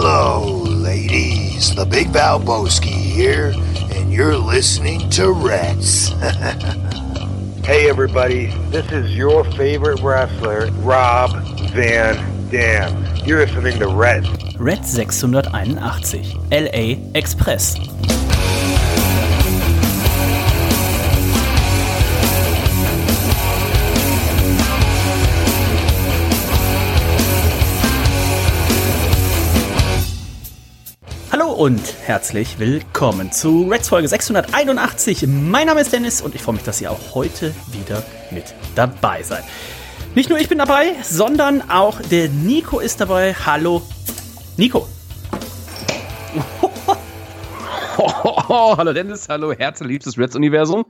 Hello, ladies. The Big Valboski here, and you're listening to Reds. Hey everybody, this is your favorite wrestler, Rob Van Dam. You're listening to Red. Red 681 LA Express. Und herzlich willkommen zu Reds Folge 681. Mein Name ist Dennis und ich freue mich, dass ihr auch heute wieder mit dabei seid. Nicht nur ich bin dabei, sondern auch der Nico ist dabei. Hallo, Nico. hallo Dennis, hallo herzliebstes Reds-Universum.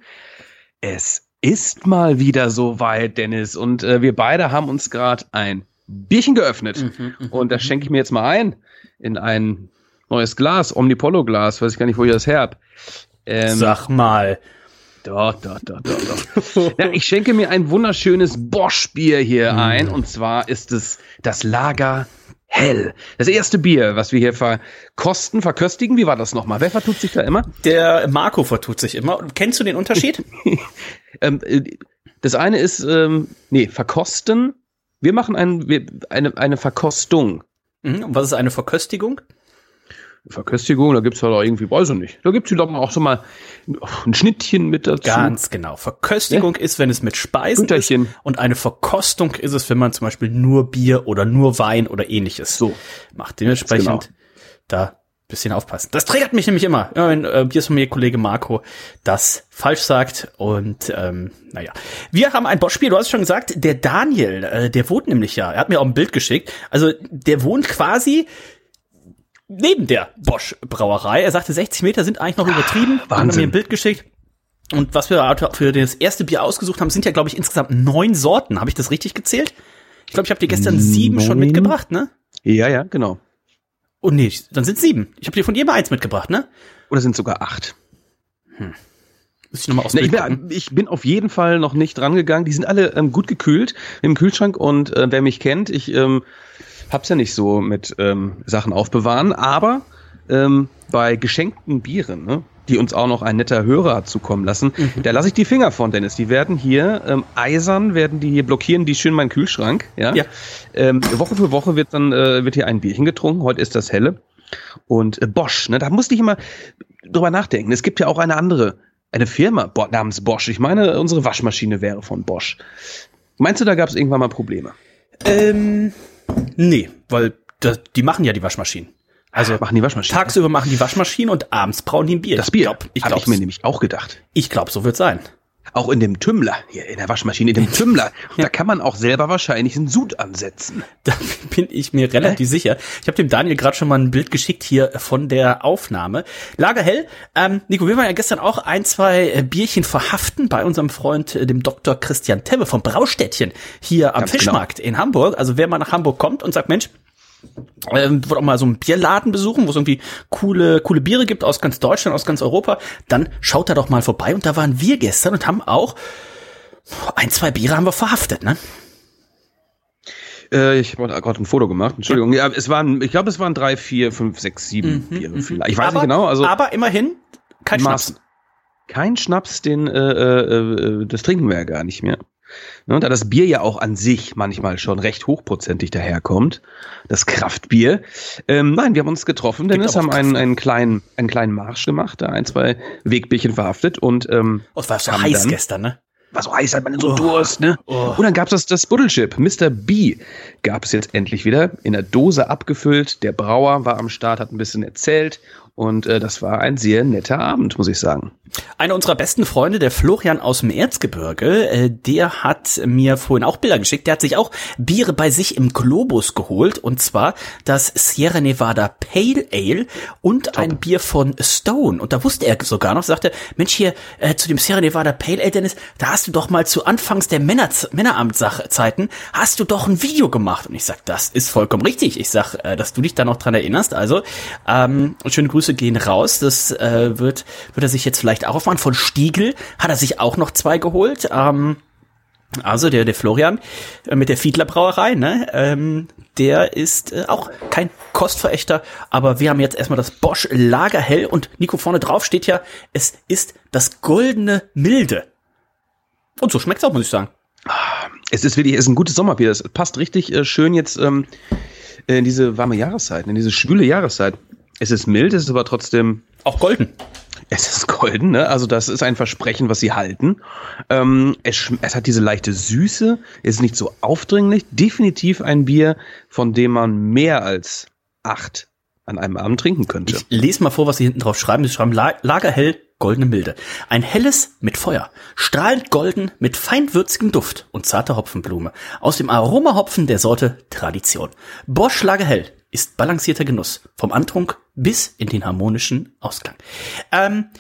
Es ist mal wieder soweit, Dennis, und äh, wir beide haben uns gerade ein Bierchen geöffnet. und das schenke ich mir jetzt mal ein in ein neues Glas, Omnipollo-Glas, weiß ich gar nicht, wo ich das her. Ähm, Sag mal. Doch, doch, doch, doch, doch. ja, ich schenke mir ein wunderschönes Bosch-Bier hier ein. Und zwar ist es das Lager Hell. Das erste Bier, was wir hier verkosten, verköstigen. Wie war das nochmal? Wer vertut sich da immer? Der Marco vertut sich immer. Kennst du den Unterschied? ähm, äh, das eine ist, ähm, nee, verkosten. Wir machen ein, wir, eine, eine Verkostung. Mhm, Und was ist eine Verköstigung? Verköstigung, da gibt's halt auch irgendwie, weiß ich nicht. Da gibt's doch auch so mal ein Schnittchen mit dazu. Ganz genau. Verköstigung ist, wenn es mit Speisen Güterchen. ist. Und eine Verkostung ist es, wenn man zum Beispiel nur Bier oder nur Wein oder ähnliches So. macht. Dementsprechend Genau. da bisschen aufpassen. Das triggert mich nämlich immer, immer wenn äh, Bierssommelier-Kollege Marco das falsch sagt. Und ähm, naja. Wir haben ein Bosch-Spiel, du hast es schon gesagt, der Daniel, äh, der wohnt nämlich ja, er hat mir auch ein Bild geschickt. Also der wohnt quasi neben der Bosch-Brauerei. Er sagte, 60 Meter sind eigentlich noch übertrieben. Hat er Wahnsinn. mir ein Bild geschickt. Und was wir für das erste Bier ausgesucht haben, sind ja, glaube ich, insgesamt neun Sorten. Habe ich das richtig gezählt? Ich glaube, ich habe dir gestern sieben schon Neun? mitgebracht, ne? Ja, ja, genau. Oh nee, dann sind sieben. Ich habe dir von jedem eins mitgebracht, ne? Oder sind sogar acht. Muss ich nochmal aus Na, ich, bin, ich bin auf jeden Fall noch nicht rangegangen. Die sind alle ähm, gut gekühlt im Kühlschrank und äh, wer mich kennt, ich ähm, hab's ja nicht so mit ähm, Sachen aufbewahren, aber ähm, bei geschenkten Bieren, ne, die uns auch noch ein netter Hörer hat zukommen lassen, Mhm. da lasse ich die Finger von, Dennis. Die werden hier ähm, eisern, werden die hier blockieren, die schön meinen Kühlschrank. Ja. Ja. Ähm, Woche für Woche wird dann äh, wird hier ein Bierchen getrunken. Heute ist das helle. Und äh, Bosch, ne, da musste ich immer drüber nachdenken. Es gibt ja auch eine andere, eine Firma Bo namens Bosch. Ich meine, unsere Waschmaschine wäre von Bosch. Meinst du, da gab es irgendwann mal Probleme? Ähm, nee, weil das, die machen ja die Waschmaschinen. Also Machen die Waschmaschine? tagsüber machen die Waschmaschinen und abends brauen die ein Bier. Das Bier. Ich glaub, ich Hab glaub, ich mir nämlich auch gedacht. ich glaub, so wird sein. Auch in dem Tümmler, hier in der Waschmaschine, in dem Tümmler, da kann man auch selber wahrscheinlich einen Sud ansetzen. Da bin ich mir relativ sicher. Ich habe dem Daniel gerade schon mal ein Bild geschickt hier von der Aufnahme. Lagerhell. Ähm, Nico, wir waren ja gestern auch ein, zwei äh, Bierchen verhaften bei unserem Freund, äh, dem Dr. Christian Tebbe vom Braustädtchen hier am Ganz genau. Fischmarkt in Hamburg. Also wer mal nach Hamburg kommt und sagt, Mensch, ähm, wollt auch mal so einen Bierladen besuchen, wo es irgendwie coole, coole Biere gibt aus ganz Deutschland, aus ganz Europa, dann schaut da doch mal vorbei. Und da waren wir gestern und haben auch ein, zwei Biere haben wir verhaftet, ne? Äh, ich habe gerade ein Foto gemacht. Entschuldigung. Ja, es waren, ich glaube, es waren drei, vier, fünf, sechs, sieben Biere vielleicht. Ich weiß Mhm, aber, nicht genau. Also aber immerhin kein Maß- Schnaps. Kein Schnaps, den äh, äh, äh, das trinken wir ja gar nicht mehr. Ne, da das Bier ja auch an sich manchmal schon recht hochprozentig daherkommt, das Kraftbier. Ähm, nein, wir haben uns getroffen, Dennis, haben einen, einen kleinen, einen kleinen Marsch gemacht, da ein, zwei Wegbierchen verhaftet und ähm, Oh, es war so heiß dann- gestern, ne? war so heiß, hat man so Durst, ne? Und dann gab's das, das Buddelchip. Mr. B gab es jetzt endlich wieder in der Dose abgefüllt. Der Brauer war am Start, hat ein bisschen erzählt. Und äh, das war ein sehr netter Abend, muss ich sagen. Einer unserer besten Freunde, der Florian aus dem Erzgebirge, äh, der hat mir vorhin auch Bilder geschickt. Der hat sich auch Biere bei sich im Globus geholt. Und zwar das Sierra Nevada Pale Ale und ein Bier von Stone. Und da wusste er sogar noch, sagte, Mensch, hier äh, zu dem Sierra Nevada Pale Ale, Dennis, da hast du doch mal zu Anfangs der Männer Männeramtszeiten, hast du doch ein Video gemacht. Und ich sag, das ist vollkommen richtig. Ich sag, äh, dass du dich da noch dran erinnerst. Also, ähm, schöne Grüße gehen raus. Das äh, wird, wird er sich jetzt vielleicht auch aufmachen. Von Stiegel hat er sich auch noch zwei geholt. Ähm, Also der, der Florian äh, mit der Fiedler Brauerei, ne, ähm, der ist äh, auch kein Kostverächter, aber wir haben jetzt erstmal das Bosch Lagerhell und Nico vorne drauf steht ja, es ist das goldene Milde. Und so schmeckt's auch, muss ich sagen. Es ist wirklich, es ist ein gutes Sommerbier. Es passt richtig äh, schön jetzt ähm, in diese warme Jahreszeit, in diese schwüle Jahreszeit. Es ist mild, es ist aber trotzdem Auch golden. Es ist golden, ne? Also das ist ein Versprechen, was sie halten. Ähm, es, es hat diese leichte Süße, ist nicht so aufdringlich. Definitiv ein Bier, von dem man mehr als acht an einem Abend trinken könnte. Ich lese mal vor, was sie hinten drauf schreiben. Sie schreiben La Lagerhell, goldene Milde. Ein helles mit Feuer, strahlend golden mit feinwürzigem Duft und zarter Hopfenblume. Aus dem Aromahopfen der Sorte Tradition. Bosch Lagerhell ist balancierter Genuss. Vom Antrunk bis in den harmonischen Ausgang. Ähm,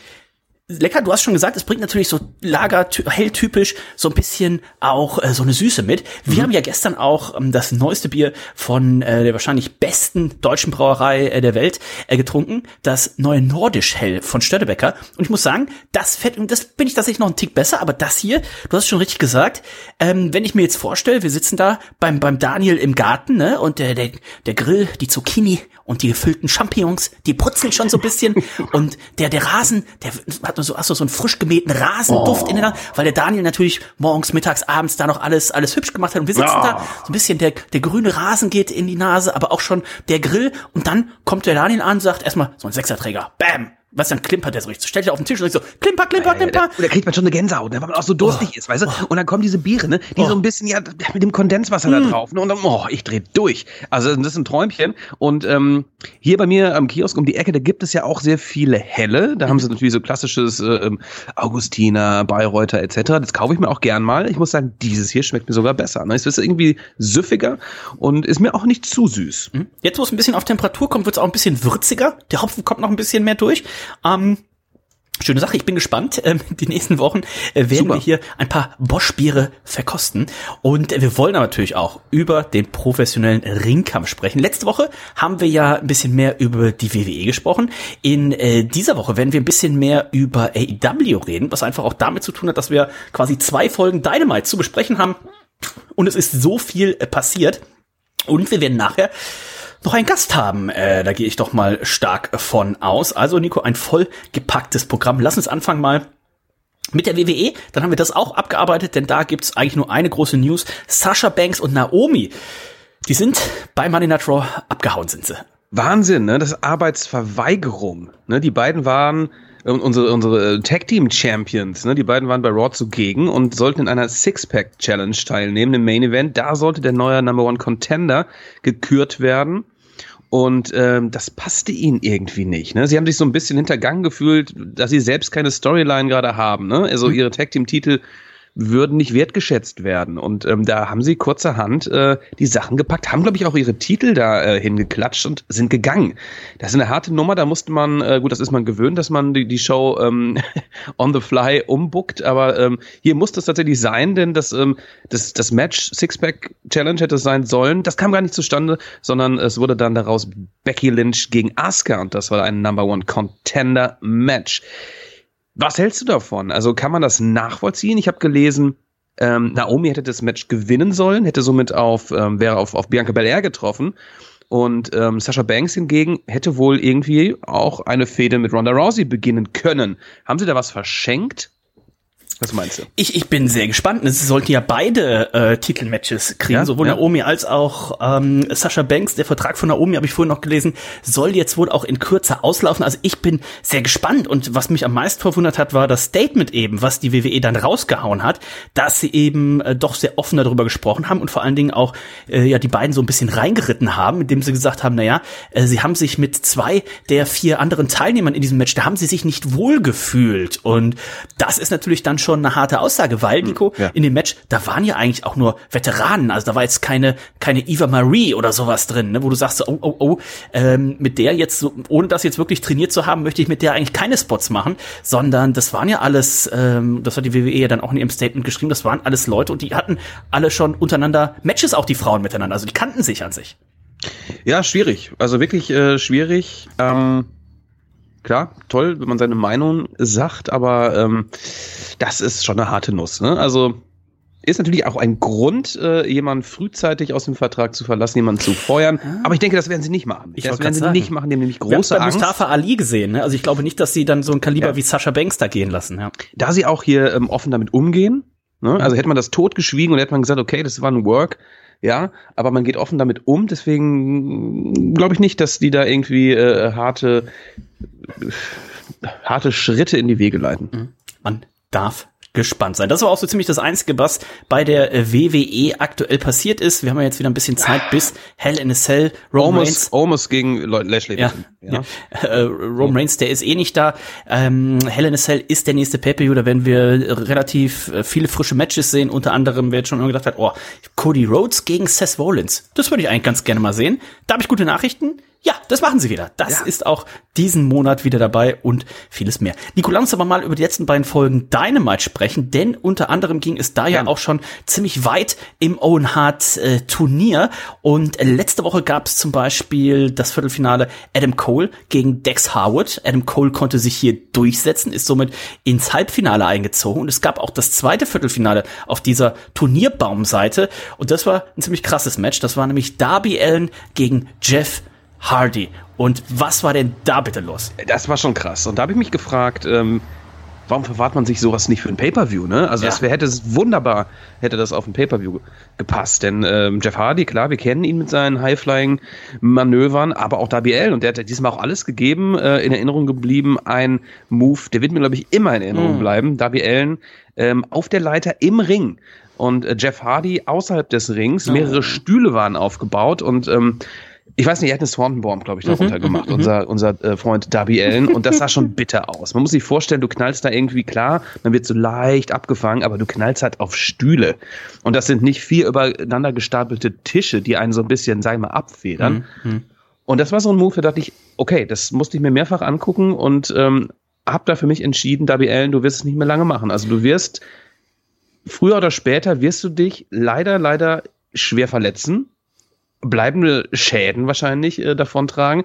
lecker, du hast schon gesagt, es bringt natürlich so Lager helltypisch so ein bisschen auch äh, so eine Süße mit. Wir haben ja gestern auch ähm, das neueste Bier von äh, der wahrscheinlich besten deutschen Brauerei äh, der Welt äh, getrunken, das neue Nordisch Hell von Stödebecker und ich muss sagen, das fett das bin ich tatsächlich noch einen Tick besser, aber das hier, du hast schon richtig gesagt, ähm, wenn ich mir jetzt vorstelle, wir sitzen da beim beim Daniel im Garten, ne, und der der der Grill, die Zucchini und die gefüllten Champignons, die putzeln schon so ein bisschen. Und der der Rasen, der hat nur so hast du so einen frisch gemähten Rasenduft in der Nase, weil der Daniel natürlich morgens, mittags, abends da noch alles alles hübsch gemacht hat. Und wir sitzen da so ein bisschen der der grüne Rasen geht in die Nase, aber auch schon der Grill. Und dann kommt der Daniel an und sagt erstmal so ein Sechserträger, bam, was dann klimpert der so richtig, stellt er auf den Tisch und sagt so klimper klimper Da, klimper. da kriegt man schon eine Gänsehaut, ne, weil man auch so durstig ist, weißt du? Und dann kommen diese Biere, ne, die so ein bisschen, ja, mit dem Kondenswasser da drauf, ne, und dann, oh, ich dreh durch. Also das ist ein Träumchen. Und ähm, hier bei mir am Kiosk um die Ecke, da gibt es ja auch sehr viele Helle. Da haben sie natürlich so klassisches äh, ähm, Augustiner, Bayreuther etc. Das kaufe ich mir auch gern mal. Ich muss sagen, dieses hier schmeckt mir sogar besser. Ne? Es ist irgendwie süffiger und ist mir auch nicht zu süß. Jetzt, wo es ein bisschen auf Temperatur kommt, wird es auch ein bisschen würziger. Der Hopfen kommt noch ein bisschen mehr durch. Ähm, schöne Sache, ich bin gespannt. Ähm, die nächsten Wochen äh, werden Super. wir hier ein paar Bosch-Biere verkosten. Und äh, wir wollen aber natürlich auch über den professionellen Ringkampf sprechen. Letzte Woche haben wir ja ein bisschen mehr über die WWE gesprochen. In äh, dieser Woche werden wir ein bisschen mehr über AEW reden, was einfach auch damit zu tun hat, dass wir quasi zwei Folgen Dynamite zu besprechen haben. Und es ist so viel passiert. Und wir werden nachher noch einen Gast haben. Äh, da gehe ich doch mal stark von aus. Also Nico, ein vollgepacktes Programm. Lass uns anfangen mal mit der WWE. Dann haben wir das auch abgearbeitet, denn da gibt's eigentlich nur eine große News. Sasha Banks und Naomi, die sind bei Money Night Raw abgehauen sind sie. Wahnsinn, ne? Das Arbeitsverweigerung. Ne? Die beiden waren unsere, unsere Tag Team Champions, ne? Die beiden waren bei Raw zugegen und sollten in einer Six-Pack Challenge teilnehmen im Main Event. Da sollte der neue Number One Contender gekürt werden. Und ähm, das passte ihnen irgendwie nicht. Ne? Sie haben sich so ein bisschen hintergangen gefühlt, dass sie selbst keine Storyline gerade haben. Ne? Also ihre Tag Team Titel würden nicht wertgeschätzt werden. Und ähm, da haben sie kurzerhand äh, die Sachen gepackt, haben, glaube ich, auch ihre Titel da äh, hingeklatscht und sind gegangen. Das ist eine harte Nummer, da musste man, äh, gut, das ist man gewöhnt, dass man die, die Show ähm, on the fly umbuckt, aber ähm, hier muss das tatsächlich sein, denn das, ähm, das, das Match Sixpack Challenge hätte sein sollen. Das kam gar nicht zustande, sondern es wurde dann daraus Becky Lynch gegen Asuka und das war ein Number One Contender Match. Was hältst du davon? Also kann man das nachvollziehen? Ich habe gelesen, ähm, Naomi hätte das Match gewinnen sollen, hätte somit auf, ähm, wäre auf, auf Bianca Belair getroffen. Und ähm, Sasha Banks hingegen hätte wohl irgendwie auch eine Fehde mit Ronda Rousey beginnen können. Haben sie da was verschenkt? Was meinst du? Ich, ich bin sehr gespannt. Sie sollten ja beide äh, Titelmatches kriegen, Ja, sowohl ja. Naomi als auch ähm, Sasha Banks. Der Vertrag von Naomi habe ich vorhin noch gelesen, soll jetzt wohl auch in Kürze auslaufen. Also ich bin sehr gespannt. Und was mich am meisten verwundert hat, war das Statement eben, was die WWE dann rausgehauen hat, dass sie eben äh, doch sehr offen darüber gesprochen haben und vor allen Dingen auch äh, ja die beiden so ein bisschen reingeritten haben, indem sie gesagt haben, naja, äh, sie haben sich mit zwei der vier anderen Teilnehmern in diesem Match, da haben sie sich nicht wohl gefühlt. Und das ist natürlich dann schon eine harte Aussage, weil, Nico, ja. in dem Match, da waren ja eigentlich auch nur Veteranen. Also da war jetzt keine, keine Eva Marie oder sowas drin, ne, wo du sagst, oh, oh, oh, ähm, mit der jetzt, ohne das jetzt wirklich trainiert zu haben, möchte ich mit der eigentlich keine Spots machen, sondern das waren ja alles, ähm, das hat die WWE ja dann auch in ihrem Statement geschrieben, das waren alles Leute und die hatten alle schon untereinander Matches, auch die Frauen miteinander. Also die kannten sich an sich. Ja, schwierig. Also wirklich äh, schwierig. Ähm, klar, toll, wenn man seine Meinung sagt, aber ähm, das ist schon eine harte Nuss. Ne? Also ist natürlich auch ein Grund, äh, jemanden frühzeitig aus dem Vertrag zu verlassen, jemanden zu feuern. Ah. Aber ich denke, das werden sie nicht machen. Ich das werden sie sagen. nicht machen, haben nämlich große Wir Angst. Mustafa Ali gesehen. Ne? Also ich glaube nicht, dass sie dann so ein Kaliber ja. wie Sascha Banks da gehen lassen. Ja. Da sie auch hier ähm, offen damit umgehen, ne? also hätte man das totgeschwiegen und hätte man gesagt, okay, das war ein Work, ja, aber man geht offen damit um, deswegen glaube ich nicht, dass die da irgendwie äh, harte, harte Schritte in die Wege leiten. Mhm. Man darf gespannt sein. Das war auch so ziemlich das Einzige, was bei der äh, WWE aktuell passiert ist. Wir haben ja jetzt wieder ein bisschen Zeit bis Hell in a Cell. Roman Reigns. Almost gegen Lashley. Ja, ja. ja. Äh, Roman Reigns, der ist eh nicht da. Ähm, Hell in a Cell ist der nächste Pay-Per-View. Da werden wir relativ äh, viele frische Matches sehen. Unter anderem, wer jetzt schon immer gedacht hat, oh, Cody Rhodes gegen Seth Rollins. Das würde ich eigentlich ganz gerne mal sehen. Da habe ich gute Nachrichten. Ja, das machen sie wieder. Das ja. ist auch diesen Monat wieder dabei und vieles mehr. Nico, lass uns aber mal über die letzten beiden Folgen Dynamite sprechen, denn unter anderem ging es da ja, ja auch schon ziemlich weit im Owen Hart äh, Turnier und letzte Woche gab es zum Beispiel das Viertelfinale Adam Cole gegen Dex Harwood. Adam Cole konnte sich hier durchsetzen, ist somit ins Halbfinale eingezogen und es gab auch das zweite Viertelfinale auf dieser Turnierbaumseite und das war ein ziemlich krasses Match. Das war nämlich Darby Allen gegen Jeff Hardy. Und was war denn da bitte los? Das war schon krass. Und da habe ich mich gefragt, ähm, warum verwahrt man sich sowas nicht für ein Pay-Per-View, ne? Also ja. das wär, hätte es wunderbar, hätte das auf ein Pay-Per-View gepasst. Denn ähm, Jeff Hardy, klar, wir kennen ihn mit seinen High-Flying-Manövern, aber auch Darby L. Und der hat diesmal auch alles gegeben, äh, in Erinnerung geblieben. Ein Move, der wird mir, glaube ich, immer in Erinnerung mhm. bleiben. Allen ähm, auf der Leiter im Ring. Und äh, Jeff Hardy außerhalb des Rings, mehrere oh. Stühle waren aufgebaut und ähm, ich weiß nicht, er hat eine Swanton Bomb, glaube ich, darunter mhm, gemacht, mhm, unser, mhm. unser äh, Freund Darby Allen. Und das sah schon bitter aus. Man muss sich vorstellen, du knallst da irgendwie klar, man wird so leicht abgefangen, aber du knallst halt auf Stühle. Und das sind nicht vier übereinander gestapelte Tische, die einen so ein bisschen, sag ich mal, abfedern. Mhm. Und das war so ein Move, da dachte ich, okay, das musste ich mir mehrfach angucken und ähm, hab da für mich entschieden, Darby Allen, du wirst es nicht mehr lange machen. Also du wirst, früher oder später wirst du dich leider, leider schwer verletzen bleibende Schäden wahrscheinlich äh, davontragen.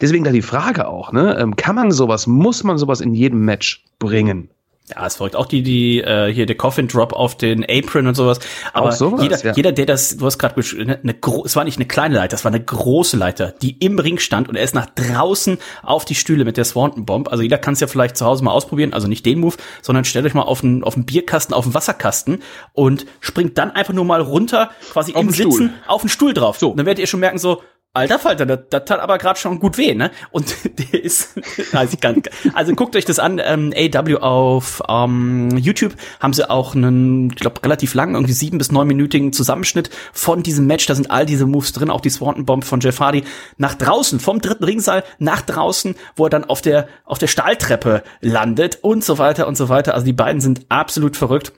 Deswegen da die Frage auch, ne? Ähm, kann man sowas, muss man sowas in jedem Match bringen? Ja, es folgt auch die, die äh, hier der Coffin Drop auf den Apron und sowas. Aber sowas, jeder, ja. jeder, der das, du hast gerade eine, eine es war nicht eine kleine Leiter, es war eine große Leiter, die im Ring stand und er ist nach draußen auf die Stühle mit der Swanton Bomb. Also jeder kann es ja vielleicht zu Hause mal ausprobieren, also nicht den Move, sondern stellt euch mal auf einen, auf einen Bierkasten, auf einen Wasserkasten und springt dann einfach nur mal runter, quasi auf im Sitzen Stuhl. auf den Stuhl drauf. So. Und dann werdet ihr schon merken so, Alter Falter, das, das tat aber gerade schon gut weh, ne? Und der ist, also, kann, also guckt euch das an, ähm, AW auf ähm, YouTube haben sie auch einen, ich glaube, relativ langen, irgendwie sieben bis neunminütigen Zusammenschnitt von diesem Match. Da sind all diese Moves drin, auch die Swanton Bomb von Jeff Hardy nach draußen, vom dritten Ringsaal nach draußen, wo er dann auf der auf der Stahltreppe landet und so weiter und so weiter. Also die beiden sind absolut verrückt.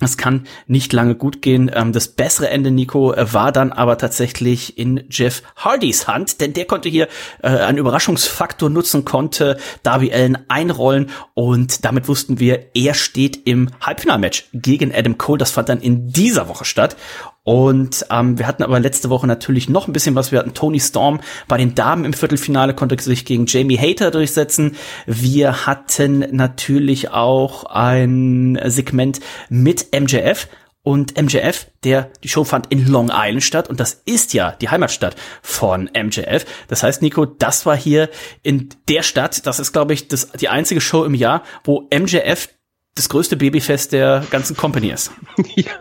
Es kann nicht lange gut gehen. Ähm, das bessere Ende, Nico, äh, war dann aber tatsächlich in Jeff Hardys Hand, denn der konnte hier äh, einen Überraschungsfaktor nutzen, konnte Darby Allen einrollen und damit wussten wir, er steht im Halbfinalmatch gegen Adam Cole. Das fand dann in dieser Woche statt und ähm, wir hatten aber letzte Woche natürlich noch ein bisschen was. Wir hatten Tony Storm bei den Damen im Viertelfinale, konnte sich gegen Jamie Hater durchsetzen. Wir hatten natürlich auch ein Segment mit MJF. Und MJF, der, die Show fand in Long Island statt und das ist ja die Heimatstadt von MJF. Das heißt, Nico, das war hier in der Stadt, das ist, glaube ich, das, die einzige Show im Jahr, wo MJF das größte Babyfest der ganzen Company ist. ja.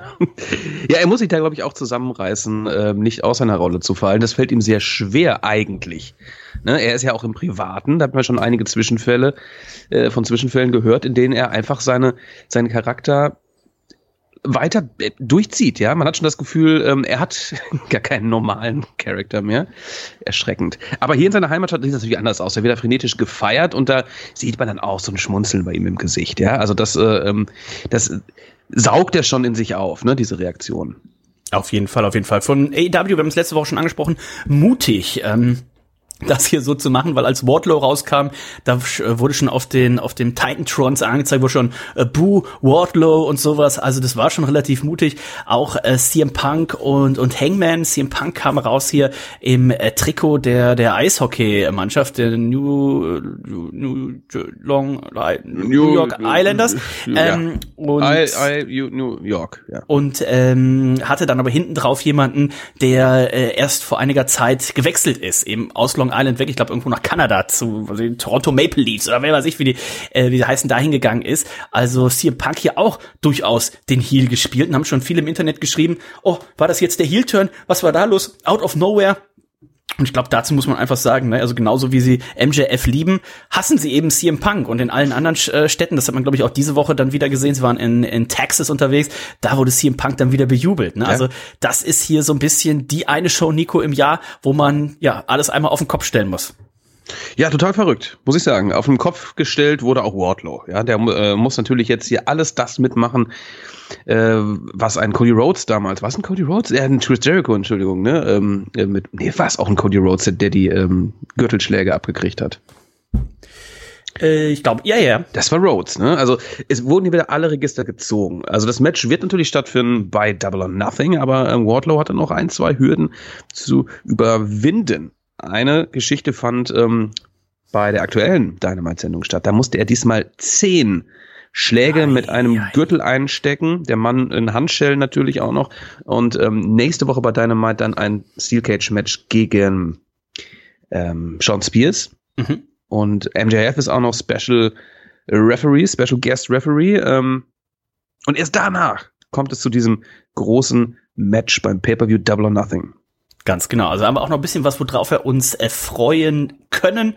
ja, er muss sich da, glaube ich, auch zusammenreißen, äh, nicht aus seiner Rolle zu fallen. Das fällt ihm sehr schwer eigentlich. Ne? Er ist ja auch im Privaten, da hat man schon einige Zwischenfälle äh, von Zwischenfällen gehört, in denen er einfach seine, seinen Charakter weiter äh, durchzieht, ja. Man hat schon das Gefühl, ähm, er hat gar keinen normalen Charakter mehr. Erschreckend. Aber hier in seiner Heimatstadt sieht das natürlich anders aus. Er wird da frenetisch gefeiert und da sieht man dann auch so ein Schmunzeln bei ihm im Gesicht, ja. Also das, äh, ähm, das saugt er schon in sich auf, ne, diese Reaktion. Auf jeden Fall, auf jeden Fall. Von AEW, wir haben es letzte Woche schon angesprochen, mutig. Ähm das hier so zu machen, weil als Wardlow rauskam, da äh, wurde schon auf den auf dem Titantrons angezeigt, wo schon äh, Boo Wardlow und sowas. Also das war schon relativ mutig. Auch äh, CM Punk und und Hangman. CM Punk kam raus hier im äh, Trikot der der Eishockey-Mannschaft der New, New Long New York Islanders ähm, und I, I, New York ja. und ähm, hatte dann aber hinten drauf jemanden, der äh, erst vor einiger Zeit gewechselt ist, eben aus Long Island weg, ich glaube irgendwo nach Kanada zu also Toronto Maple Leafs oder wer weiß ich, wie die, äh, wie die heißen, dahin gegangen ist. Also CM Punk hier auch durchaus den Heel gespielt und haben schon viele im Internet geschrieben, oh, war das jetzt der Heel-Turn? Was war da los? Out of nowhere? Und ich glaube, dazu muss man einfach sagen, ne, also genauso wie sie MJF lieben, hassen sie eben CM Punk und in allen anderen äh, Städten, das hat man glaube ich auch diese Woche dann wieder gesehen, sie waren in, in Texas unterwegs, da wurde CM Punk dann wieder bejubelt. Ne? Ja. Also das ist hier so ein bisschen die eine Show, Nico, im Jahr, wo man ja alles einmal auf den Kopf stellen muss. Ja, total verrückt, muss ich sagen. Auf den Kopf gestellt wurde auch Wardlow. Ja, der äh, muss natürlich jetzt hier alles das mitmachen, äh, was ein Cody Rhodes damals, was ein Cody Rhodes? Ja, ein Chris Jericho, Entschuldigung, ne? Ähm, äh, mit, nee, war es auch ein Cody Rhodes, der die ähm, Gürtelschläge abgekriegt hat. Äh, ich glaube, ja, ja. Das war Rhodes, ne? Also es wurden hier wieder alle Register gezogen. Also das Match wird natürlich stattfinden bei Double or Nothing, aber äh, Wardlow hatte noch ein, zwei Hürden zu überwinden. Eine Geschichte fand ähm, bei der aktuellen Dynamite-Sendung statt. Da musste er diesmal zehn Schläge mit einem ei. Gürtel einstecken, der Mann in Handschellen natürlich auch noch. Und ähm, nächste Woche bei Dynamite dann ein Steel Cage Match gegen ähm, Sean Spears. Mhm. Und MJF ist auch noch Special Referee, Special Guest Referee. Ähm, und erst danach kommt es zu diesem großen Match beim Pay-Per-View Double or Nothing. Ganz genau. Also haben wir auch noch ein bisschen was, worauf wir uns erfreuen können.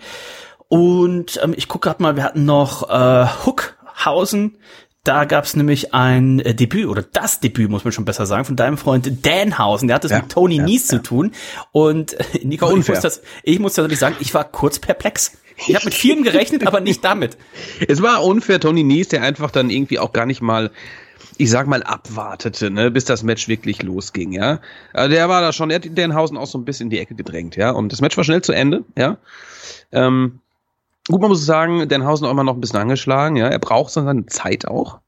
Und ähm, ich gucke gerade mal, wir hatten noch äh, Hook Hausen. Da gab es nämlich ein äh, Debüt oder das Debüt, muss man schon besser sagen, von deinem Freund Danhausen. Der hat es ja, mit Tony ja, Nies ja. zu tun. Und äh, Nico, ich muss, das, ich muss tatsächlich sagen, ich war kurz perplex. Ich habe mit vielem gerechnet, aber nicht damit. Es war unfair, Tony Nies, der einfach dann irgendwie auch gar nicht mal ich sag mal, abwartete, ne, bis das Match wirklich losging, ja. Also der war da schon, er hat Danhausen auch so ein bisschen in die Ecke gedrängt, ja. Und das Match war schnell zu Ende, ja. Ähm, Gut, man muss sagen, Denhausen auch immer noch ein bisschen angeschlagen. Ja, er braucht so seine Zeit auch.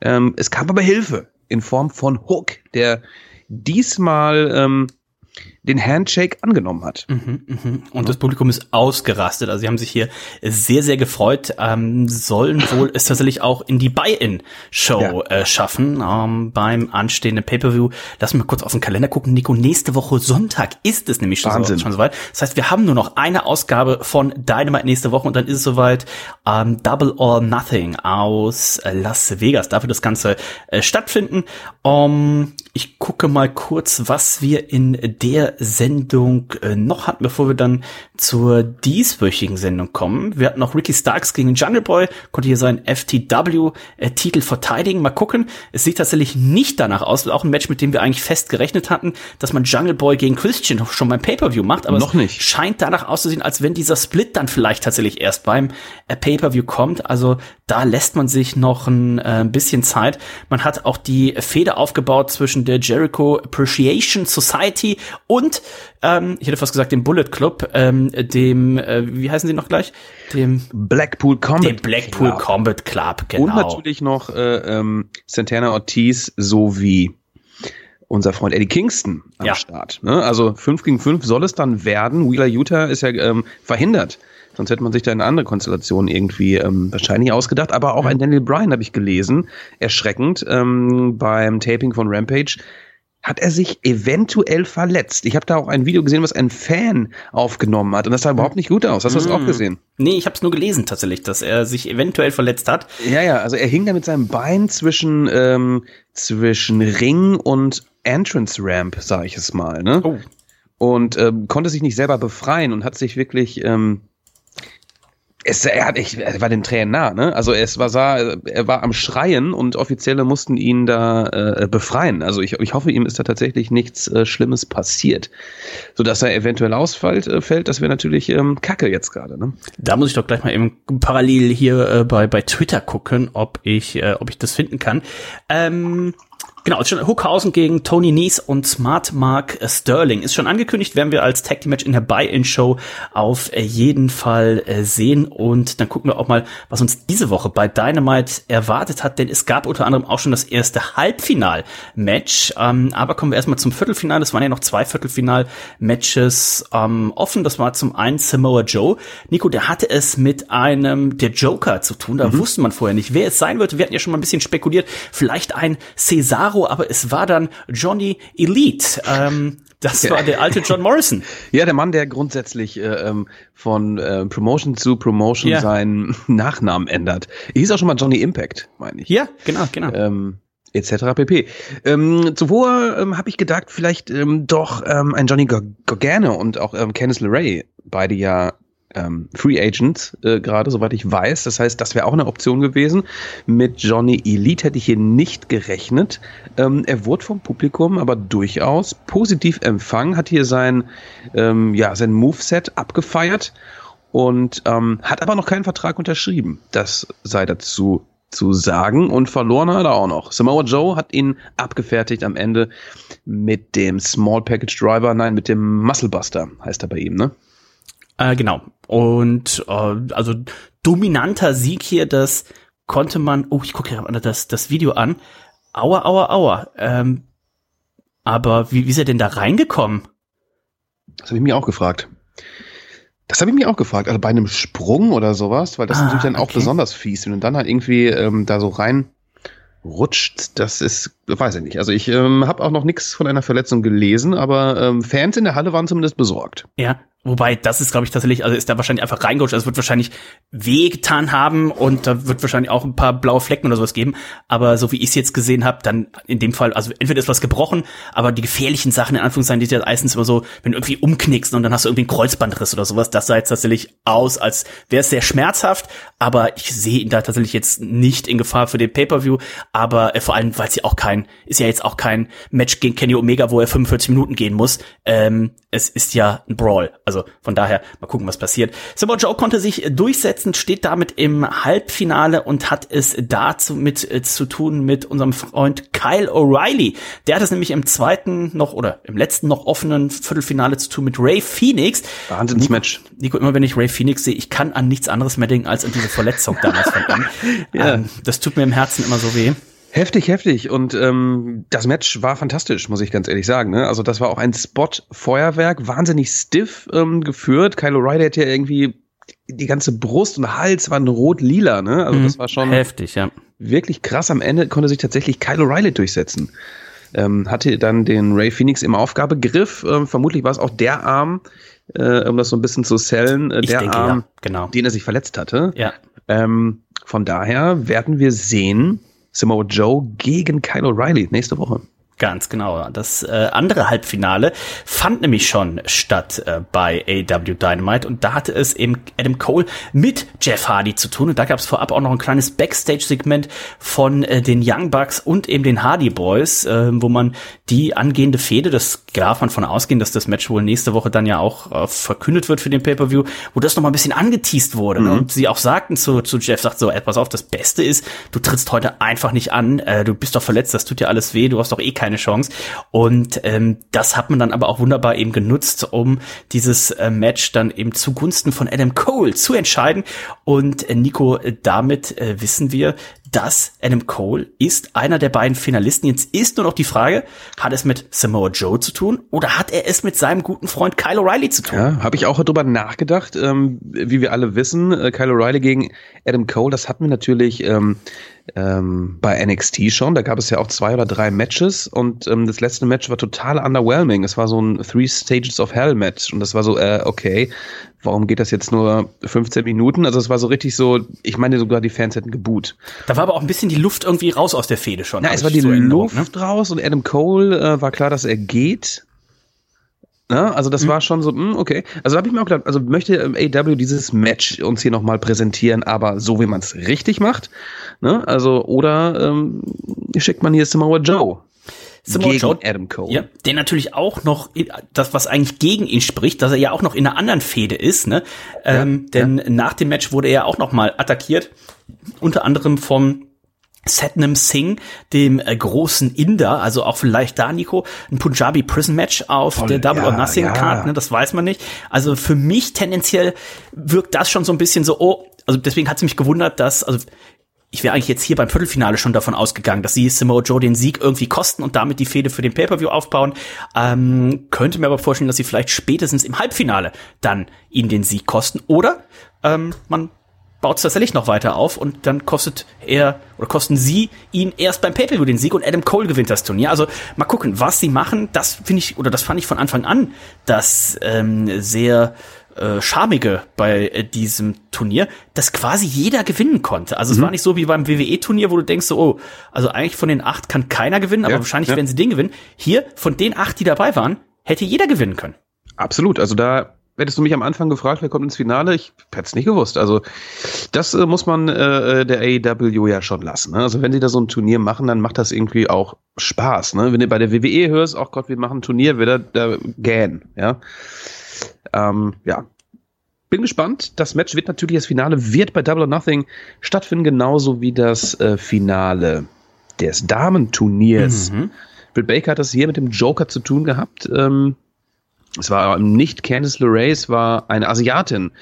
Ähm, es gab aber Hilfe in Form von Hook, der diesmal ähm, den Handshake angenommen hat. Mhm, mhm. Und ja. das Publikum ist ausgerastet. Also sie haben sich hier sehr, sehr gefreut, ähm, sollen wohl es tatsächlich auch in die Buy-In-Show ja. äh, schaffen ähm, beim anstehenden Pay-Per-View. Lass mal kurz auf den Kalender gucken. Nico, nächste Woche Sonntag ist es nämlich schon, so, schon soweit. Das heißt, wir haben nur noch eine Ausgabe von Dynamite nächste Woche und dann ist es soweit ähm, Double or Nothing aus Las Vegas. Dafür das Ganze äh, stattfinden. Um, ich gucke mal kurz, was wir in der Sendung äh, noch hatten, bevor wir dann zur dieswöchigen Sendung kommen. Wir hatten noch Ricky Starks gegen Jungle Boy, konnte hier seinen FTW-Titel äh, verteidigen. Mal gucken. Es sieht tatsächlich nicht danach aus, auch ein Match, mit dem wir eigentlich fest gerechnet hatten, dass man Jungle Boy gegen Christian schon beim Pay-Per-View macht, aber noch nicht. scheint danach auszusehen, als wenn dieser Split dann vielleicht tatsächlich erst beim äh, Pay-Per-View kommt. Also da lässt man sich noch ein äh, bisschen Zeit. Man hat auch die Feder aufgebaut zwischen der Jericho Appreciation Society und ähm, ich hätte fast gesagt dem Bullet Club, ähm, dem, äh, wie heißen sie noch gleich? Dem Blackpool Combat Dem Blackpool Club. Combat Club, genau. Und natürlich noch äh, ähm, Santana Ortiz sowie unser Freund Eddie Kingston am ja. Start. Ne? Also 5 gegen 5 soll es dann werden. Wheeler Utah ist ja ähm, verhindert. Sonst hätte man sich da eine andere Konstellation irgendwie ähm, wahrscheinlich ausgedacht. Aber auch ein Daniel Bryan habe ich gelesen, erschreckend, ähm, beim Taping von Rampage hat er sich eventuell verletzt. Ich habe da auch ein Video gesehen, was ein Fan aufgenommen hat und das sah überhaupt nicht gut aus. Hast du das auch hm. gesehen? Nee, ich habe es nur gelesen tatsächlich, dass er sich eventuell verletzt hat. Ja, ja, also er hing da mit seinem Bein zwischen ähm, zwischen Ring und Entrance Ramp, sage ich es mal, ne? Oh. Und ähm, konnte sich nicht selber befreien und hat sich wirklich ähm, es, er, hat, ich, er war den Tränen nah, ne? Also es war, sah, er war am Schreien und Offizielle mussten ihn da äh, befreien. Also ich, ich hoffe, ihm ist da tatsächlich nichts äh, Schlimmes passiert. Sodass er eventuell ausfällt, äh, fällt, das wäre natürlich ähm, Kacke jetzt gerade, ne? Da muss ich doch gleich mal eben parallel hier äh, bei, bei Twitter gucken, ob ich, äh, ob ich das finden kann. Ähm Genau, ist schon Hookhausen gegen Tony Nies und Smart Mark Sterling. Ist schon angekündigt, werden wir als Tag Team Match in der Buy-In-Show auf äh, jeden Fall äh, sehen. Und dann gucken wir auch mal, was uns diese Woche bei Dynamite erwartet hat, denn es gab unter anderem auch schon das erste Halbfinal-Match. Ähm, aber kommen wir erstmal zum Viertelfinale. Es waren ja noch zwei Viertelfinal-Matches ähm, offen. Das war zum einen Samoa Joe. Nico, der hatte es mit einem der Joker zu tun. Da mhm. wusste man vorher nicht, wer es sein wird. Wir hatten ja schon mal ein bisschen spekuliert. Vielleicht ein Cesaro Cesaro, aber es war dann Johnny Elite. Ähm, das war der alte John Morrison. Ja, der Mann, der grundsätzlich äh, ähm, von äh, Promotion zu Promotion ja. seinen Nachnamen ändert. Er hieß auch schon mal Johnny Impact, meine ich. Ja, genau, genau. Ähm, etc. pp. Ähm, zuvor ähm, habe ich gedacht, vielleicht ähm, doch ähm, ein Johnny Gargano und auch ähm, Candice LeRae, beide ja ähm, Free Agent äh, gerade, soweit ich weiß. Das heißt, das wäre auch eine Option gewesen. Mit Johnny Elite hätte ich hier nicht gerechnet. Ähm, er wurde vom Publikum aber durchaus positiv empfangen, hat hier sein, ähm, ja, sein Moveset abgefeiert und ähm, hat aber noch keinen Vertrag unterschrieben. Das sei dazu zu sagen und verloren hat er auch noch. Samoa Joe hat ihn abgefertigt am Ende mit dem Small Package Driver, nein, mit dem Muscle Buster heißt er bei ihm, ne? Äh, genau. Und äh, also dominanter Sieg hier, das konnte man, oh, ich gucke ja das, das Video an. Aua, aua, aua. Ähm, aber wie, wie ist er denn da reingekommen? Das habe ich mir auch gefragt. Das habe ich mir auch gefragt. Also bei einem Sprung oder sowas, weil das ah, ist natürlich dann auch besonders fies, wenn du dann halt irgendwie ähm, da so rein rutscht, das ist, weiß ich nicht. Also ich ähm, habe auch noch nichts von einer Verletzung gelesen, aber ähm, Fans in der Halle waren zumindest besorgt. Ja, Wobei, das ist, glaube ich, tatsächlich, also ist da wahrscheinlich einfach reingerutscht. Also es wird wahrscheinlich wehgetan haben und da wird wahrscheinlich auch ein paar blaue Flecken oder sowas geben. Aber so wie ich es jetzt gesehen habe, dann in dem Fall, also entweder ist was gebrochen, aber die gefährlichen Sachen, in Anführungszeichen, die sind meistens immer so, wenn du irgendwie umknickst und dann hast du irgendwie einen Kreuzbandriss oder sowas, das sah jetzt tatsächlich aus, als wäre es sehr schmerzhaft, aber ich sehe ihn da tatsächlich jetzt nicht in Gefahr für den Pay-Per-View, aber äh, vor allem, weil ja auch kein, ist ja jetzt auch kein Match gegen Kenny Omega, wo er 45 Minuten gehen muss. Ähm, es ist ja ein Brawl. Also von daher mal gucken, was passiert. Samoa Joe konnte sich durchsetzen, steht damit im Halbfinale und hat es dazu mit äh, zu tun mit unserem Freund Kyle O'Reilly. Der hat es nämlich im zweiten noch oder im letzten noch offenen Viertelfinale zu tun mit Ray Phoenix. Wahnsinnsmatch. Nico, Nico, immer wenn ich Ray Phoenix sehe, ich kann an nichts anderes mehr denken als an diese Verletzung damals von ihm. ja. ähm, das tut mir im Herzen immer so weh. Heftig, heftig. Und ähm, das Match war fantastisch, muss ich ganz ehrlich sagen. Ne? Also das war auch ein Spot-Feuerwerk, wahnsinnig stiff ähm, geführt. Kyle O'Reilly hat ja irgendwie die ganze Brust und Hals waren rot-lila. Ne? Also das mhm. war schon heftig, ja. Wirklich krass. Am Ende konnte sich tatsächlich Kyle O'Reilly durchsetzen. Ähm, hatte dann den Ray Phoenix im Aufgabegriff. Ähm, vermutlich war es auch der Arm, äh, um das so ein bisschen zu sellen, äh, der denke, Arm, ja, genau. den er sich verletzt hatte. Ja. Ähm, von daher werden wir sehen, Samoa Joe gegen Kyle O'Reilly nächste Woche. Ganz genau. Das äh, andere Halbfinale fand nämlich schon statt äh, bei AW Dynamite und da hatte es eben Adam Cole mit Jeff Hardy zu tun und da gab es vorab auch noch ein kleines Backstage-Segment von äh, den Young Bucks und eben den Hardy Boys, äh, wo man die angehende Fehde, das darf man von ausgehen, dass das Match wohl nächste Woche dann ja auch äh, verkündet wird für den Pay-Per-View, wo das nochmal ein bisschen angeteased wurde ne? mhm. und sie auch sagten zu, zu Jeff, sagt so, ey, pass auf, das Beste ist, du trittst heute einfach nicht an, äh, du bist doch verletzt, das tut dir alles weh, du hast doch eh keine keine Chance. Und ähm, das hat man dann aber auch wunderbar eben genutzt, um dieses äh, Match dann eben zugunsten von Adam Cole zu entscheiden. Und äh, Nico, äh, damit äh, wissen wir, dass Adam Cole ist einer der beiden Finalisten. Jetzt ist nur noch die Frage, hat es mit Samoa Joe zu tun oder hat er es mit seinem guten Freund Kyle O'Reilly zu tun? Ja, habe ich auch darüber nachgedacht. Ähm, wie wir alle wissen, äh, Kyle O'Reilly gegen Adam Cole, das hatten wir natürlich ähm, ähm, bei NXT schon. Da gab es ja auch zwei oder drei Matches und ähm, das letzte Match war total underwhelming. Es war so ein Three Stages of Hell Match und das war so, äh, okay, warum geht das jetzt nur 15 Minuten? Also es war so richtig so, ich meine sogar die Fans hätten geboot. Da war aber auch ein bisschen die Luft irgendwie raus aus der Fehde schon. Ja, es war die so Luft ne? raus und Adam Cole äh, war klar, dass er geht. Ja, also das mhm. war schon so, mh, hm, okay. Also habe ich mir auch gedacht, also möchte ähm, AW dieses Match uns hier nochmal präsentieren, aber so wie man es richtig macht. Ne? Also, oder ähm, schickt man hier Samoa Joe. Samoa gegen Joe, Adam Cole. Ja, der natürlich auch noch das, was eigentlich gegen ihn spricht, dass er ja auch noch in einer anderen Fehde ist, ne? Ähm, denn ja. nach dem Match wurde er ja auch noch mal attackiert, unter anderem vom Satnam Singh, dem äh, großen Inder, also auch vielleicht da, Nico, ein Punjabi Prison Match auf Voll, der Double ja, or Nothing ja. Card, ne, das weiß man nicht. Also für mich tendenziell wirkt das schon so ein bisschen so, oh, also deswegen hat es mich gewundert, dass, also ich wäre eigentlich jetzt hier beim Viertelfinale schon davon ausgegangen, dass sie Samoa Joe den Sieg irgendwie kosten und damit die Fehde für den Pay-Per-View aufbauen. Ähm, könnte mir aber vorstellen, dass sie vielleicht spätestens im Halbfinale dann ihnen den Sieg kosten. Oder ähm, man baut es tatsächlich noch weiter auf und dann kostet er oder kosten sie ihn erst beim Pay-Per-View den Sieg und Adam Cole gewinnt das Turnier. Also mal gucken, was sie machen. Das finde ich, oder das fand ich von Anfang an das ähm, sehr äh, Charmige bei äh, diesem Turnier, dass quasi jeder gewinnen konnte. Also es war nicht so wie beim WWE-Turnier, wo du denkst so, oh, also eigentlich von den acht kann keiner gewinnen, aber Ja, wahrscheinlich ja. werden sie den gewinnen. Hier, von den acht, die dabei waren, hätte jeder gewinnen können. Absolut. Also da hättest du mich am Anfang gefragt, wer kommt ins Finale, ich hätte es nicht gewusst. Also das äh, muss man äh, der AEW ja schon lassen. Ne? Also wenn sie da so ein Turnier machen, dann macht das irgendwie auch Spaß. Ne? Wenn du bei der WWE hörst, ach Gott, wir machen ein Turnier, wieder da gähn. Ja, ähm, ja. Bin gespannt. Das Match wird natürlich, das Finale wird bei Double or Nothing stattfinden, genauso wie das äh, Finale des Damenturniers. Mhm. Britt Baker hat das hier mit dem Joker zu tun gehabt. Ähm, es war nicht Candice LeRae, es war eine Asiatin.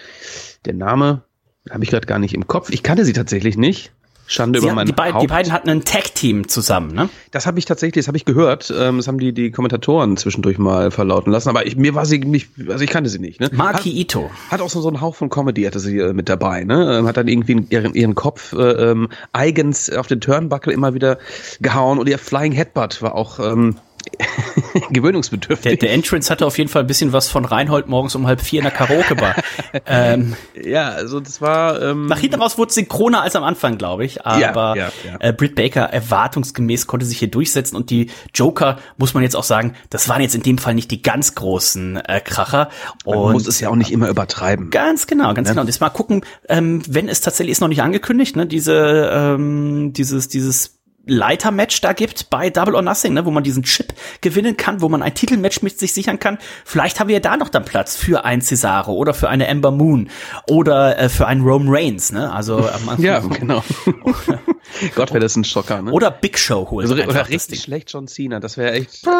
Der Name habe ich gerade gar nicht im Kopf. Ich kannte sie tatsächlich nicht. Schande Sie über hatten, mein die, beiden, die beiden hatten ein Tag-Team zusammen, ne? Das habe ich tatsächlich, das habe ich gehört. Ähm, das haben die die Kommentatoren zwischendurch mal verlauten lassen. Aber ich, mir war sie nicht, also ich kannte sie nicht. Ne? Maki Hat, Ito. hat auch so, so einen Hauch von Comedy hatte sie äh, mit dabei. Ne? Ähm, Hat dann irgendwie ihren, ihren Kopf äh, ähm, eigens auf den Turnbuckle immer wieder gehauen und ihr Flying Headbutt war auch ähm, gewöhnungsbedürftig. Der, der Entrance hatte auf jeden Fall ein bisschen was von Reinhold morgens um halb vier in der Karaoke-Bar. ähm, Ja, also das war. Ähm, nach hinten raus wurde es synchroner als am Anfang, glaube ich. Aber ja, ja. Äh, Britt Baker erwartungsgemäß konnte sich hier durchsetzen und die Joker, muss man jetzt auch sagen, das waren jetzt in dem Fall nicht die ganz großen äh, Kracher. man Und muss es ja auch nicht immer übertreiben. Ganz genau, ganz genau. Und jetzt mal gucken, ähm, wenn es tatsächlich ist noch nicht angekündigt, ne, diese, ähm, dieses, dieses Leitermatch da gibt bei Double or Nothing, ne, wo man diesen Chip gewinnen kann, wo man ein Titelmatch mit sich sichern kann. Vielleicht haben wir ja da noch dann Platz für ein Cesaro oder für eine Ember Moon oder äh, für einen Rome Reigns, ne? Also Ja, genau. Gott, wäre das ein Schocker, ne? oder Big Show holt also, oder das richtig schlecht John Cena, das wäre echt. Äh,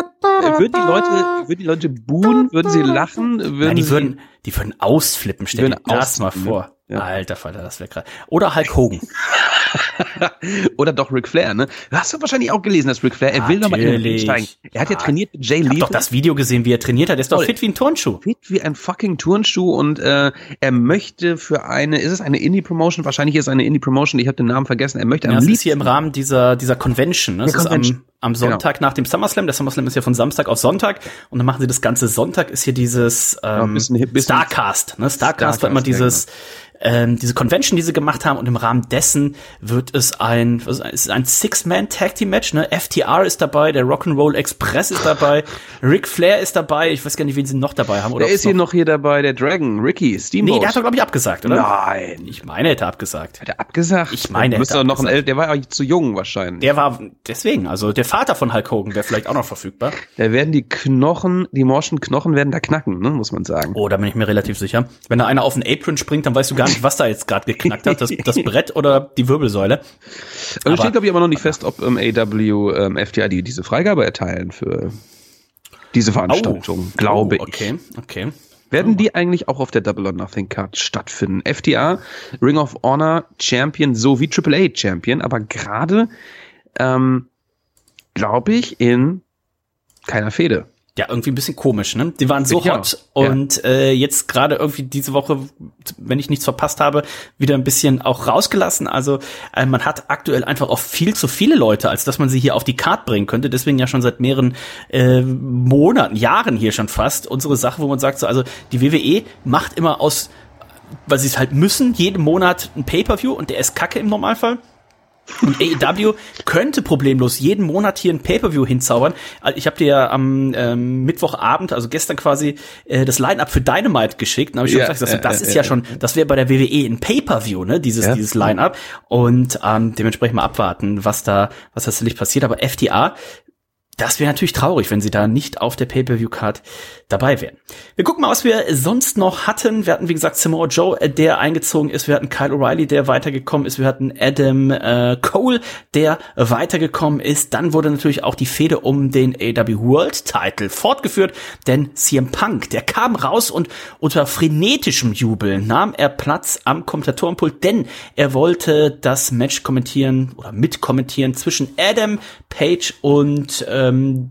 Würden die Leute, würden die Leute buhen, würden sie lachen, würden Nein, die würden, die würden ausflippen. Stell dir das mal vor. Ja. Alter Falter, das wäre krass. Oder Hulk Hogan. oder doch Ric Flair, ne? Du hast du wahrscheinlich auch gelesen, dass Ric Flair, er will nochmal in den Ring steigen. Er hat ja trainiert mit Jay Ich hab doch das Video gesehen, wie er trainiert hat. Der ist doch Voll. fit wie ein Turnschuh. fit wie ein fucking Turnschuh und äh, er möchte für eine, ist es eine Indie-Promotion? Wahrscheinlich ist es eine Indie-Promotion, ich habe den Namen vergessen. Er möchte Ja, am das ist liebsten hier im Rahmen dieser, dieser Convention. Ne? Das Der ist am, Convention. Am Sonntag nach dem SummerSlam. Der SummerSlam ist ja von Samstag auf Sonntag. Und dann machen sie das ganze Sonntag, ist hier dieses ähm, bisschen- bisschen- Starcast. Ne? Starcast war immer Starcast, ja, dieses ähm, diese Convention, die sie gemacht haben. Und im Rahmen dessen wird es ein, ist es ist ein Six-Man-Tag-Team-Match. Ne? FTR ist dabei, der Rock'n'Roll Express ist dabei, Ric Flair ist dabei. Ich weiß gar nicht, wen sie noch dabei haben. Oder Der ist hier noch hier dabei, der Dragon, Ricky, Steamboat. Nee, der hat doch, glaube ich, abgesagt, oder? Nein. Ich meine, er hätte abgesagt. Hat er abgesagt? Ich meine, er doch noch ein der war ja zu jung wahrscheinlich. Der war deswegen, also der Vater von Hulk Hogan wäre vielleicht auch noch verfügbar. Da werden die Knochen, die morschen Knochen werden da knacken, ne, muss man sagen. Oh, da bin ich mir relativ sicher. Wenn da einer auf den Apron springt, dann weißt du gar nicht, was da jetzt gerade geknackt hat. Das, das Brett oder die Wirbelsäule. Also aber- steht, glaube ich, aber noch nicht fest, ob ähm, AW, ähm, FTI die diese Freigabe erteilen für diese Veranstaltung, glaube oh, okay, okay. ich. Werden die eigentlich auch auf der Double or Nothing Card stattfinden? FTA, Ring of Honor Champion sowie Triple A Champion, aber gerade, ähm, glaube ich, in keiner Fehde. Ja, irgendwie ein bisschen komisch, ne? Die waren so Ja, hot ja. und äh, jetzt gerade irgendwie diese Woche, wenn ich nichts verpasst habe, wieder ein bisschen auch rausgelassen. Also äh, man hat aktuell einfach auch viel zu viele Leute, als dass man sie hier auf die Card bringen könnte. Deswegen ja schon seit mehreren äh, Monaten, Jahren hier schon fast unsere Sache, wo man sagt so, also die WWE macht immer aus, weil sie es halt müssen, jeden Monat ein Pay-per-View und der ist Kacke im Normalfall. Und AEW könnte problemlos jeden Monat hier ein Pay-Per-View hinzaubern. Also Ich habe dir ja am ähm, Mittwochabend, also gestern quasi, äh, das Line-Up für Dynamite geschickt. Und habe ich schon Ja, gesagt, das, äh, das äh, ist ja schon, das wäre bei der WWE ein Pay-Per-View, ne? Dieses, Ja. dieses Line-Up. Und ähm, dementsprechend mal abwarten, was da, was tatsächlich passiert. Aber FTA, Das wäre natürlich traurig, wenn sie da nicht auf der Pay-Per-View-Card dabei wären. Wir gucken mal, was wir sonst noch hatten. Wir hatten, wie gesagt, Samoa Joe, äh, der eingezogen ist. Wir hatten Kyle O'Reilly, der weitergekommen ist. Wir hatten Adam äh, Cole, der weitergekommen ist. Dann wurde natürlich auch die Fehde um den AW World Title fortgeführt, denn CM Punk, der kam raus und unter frenetischem Jubel nahm er Platz am Kommentatorenpult, denn er wollte das Match kommentieren oder mitkommentieren zwischen Adam Page und ähm,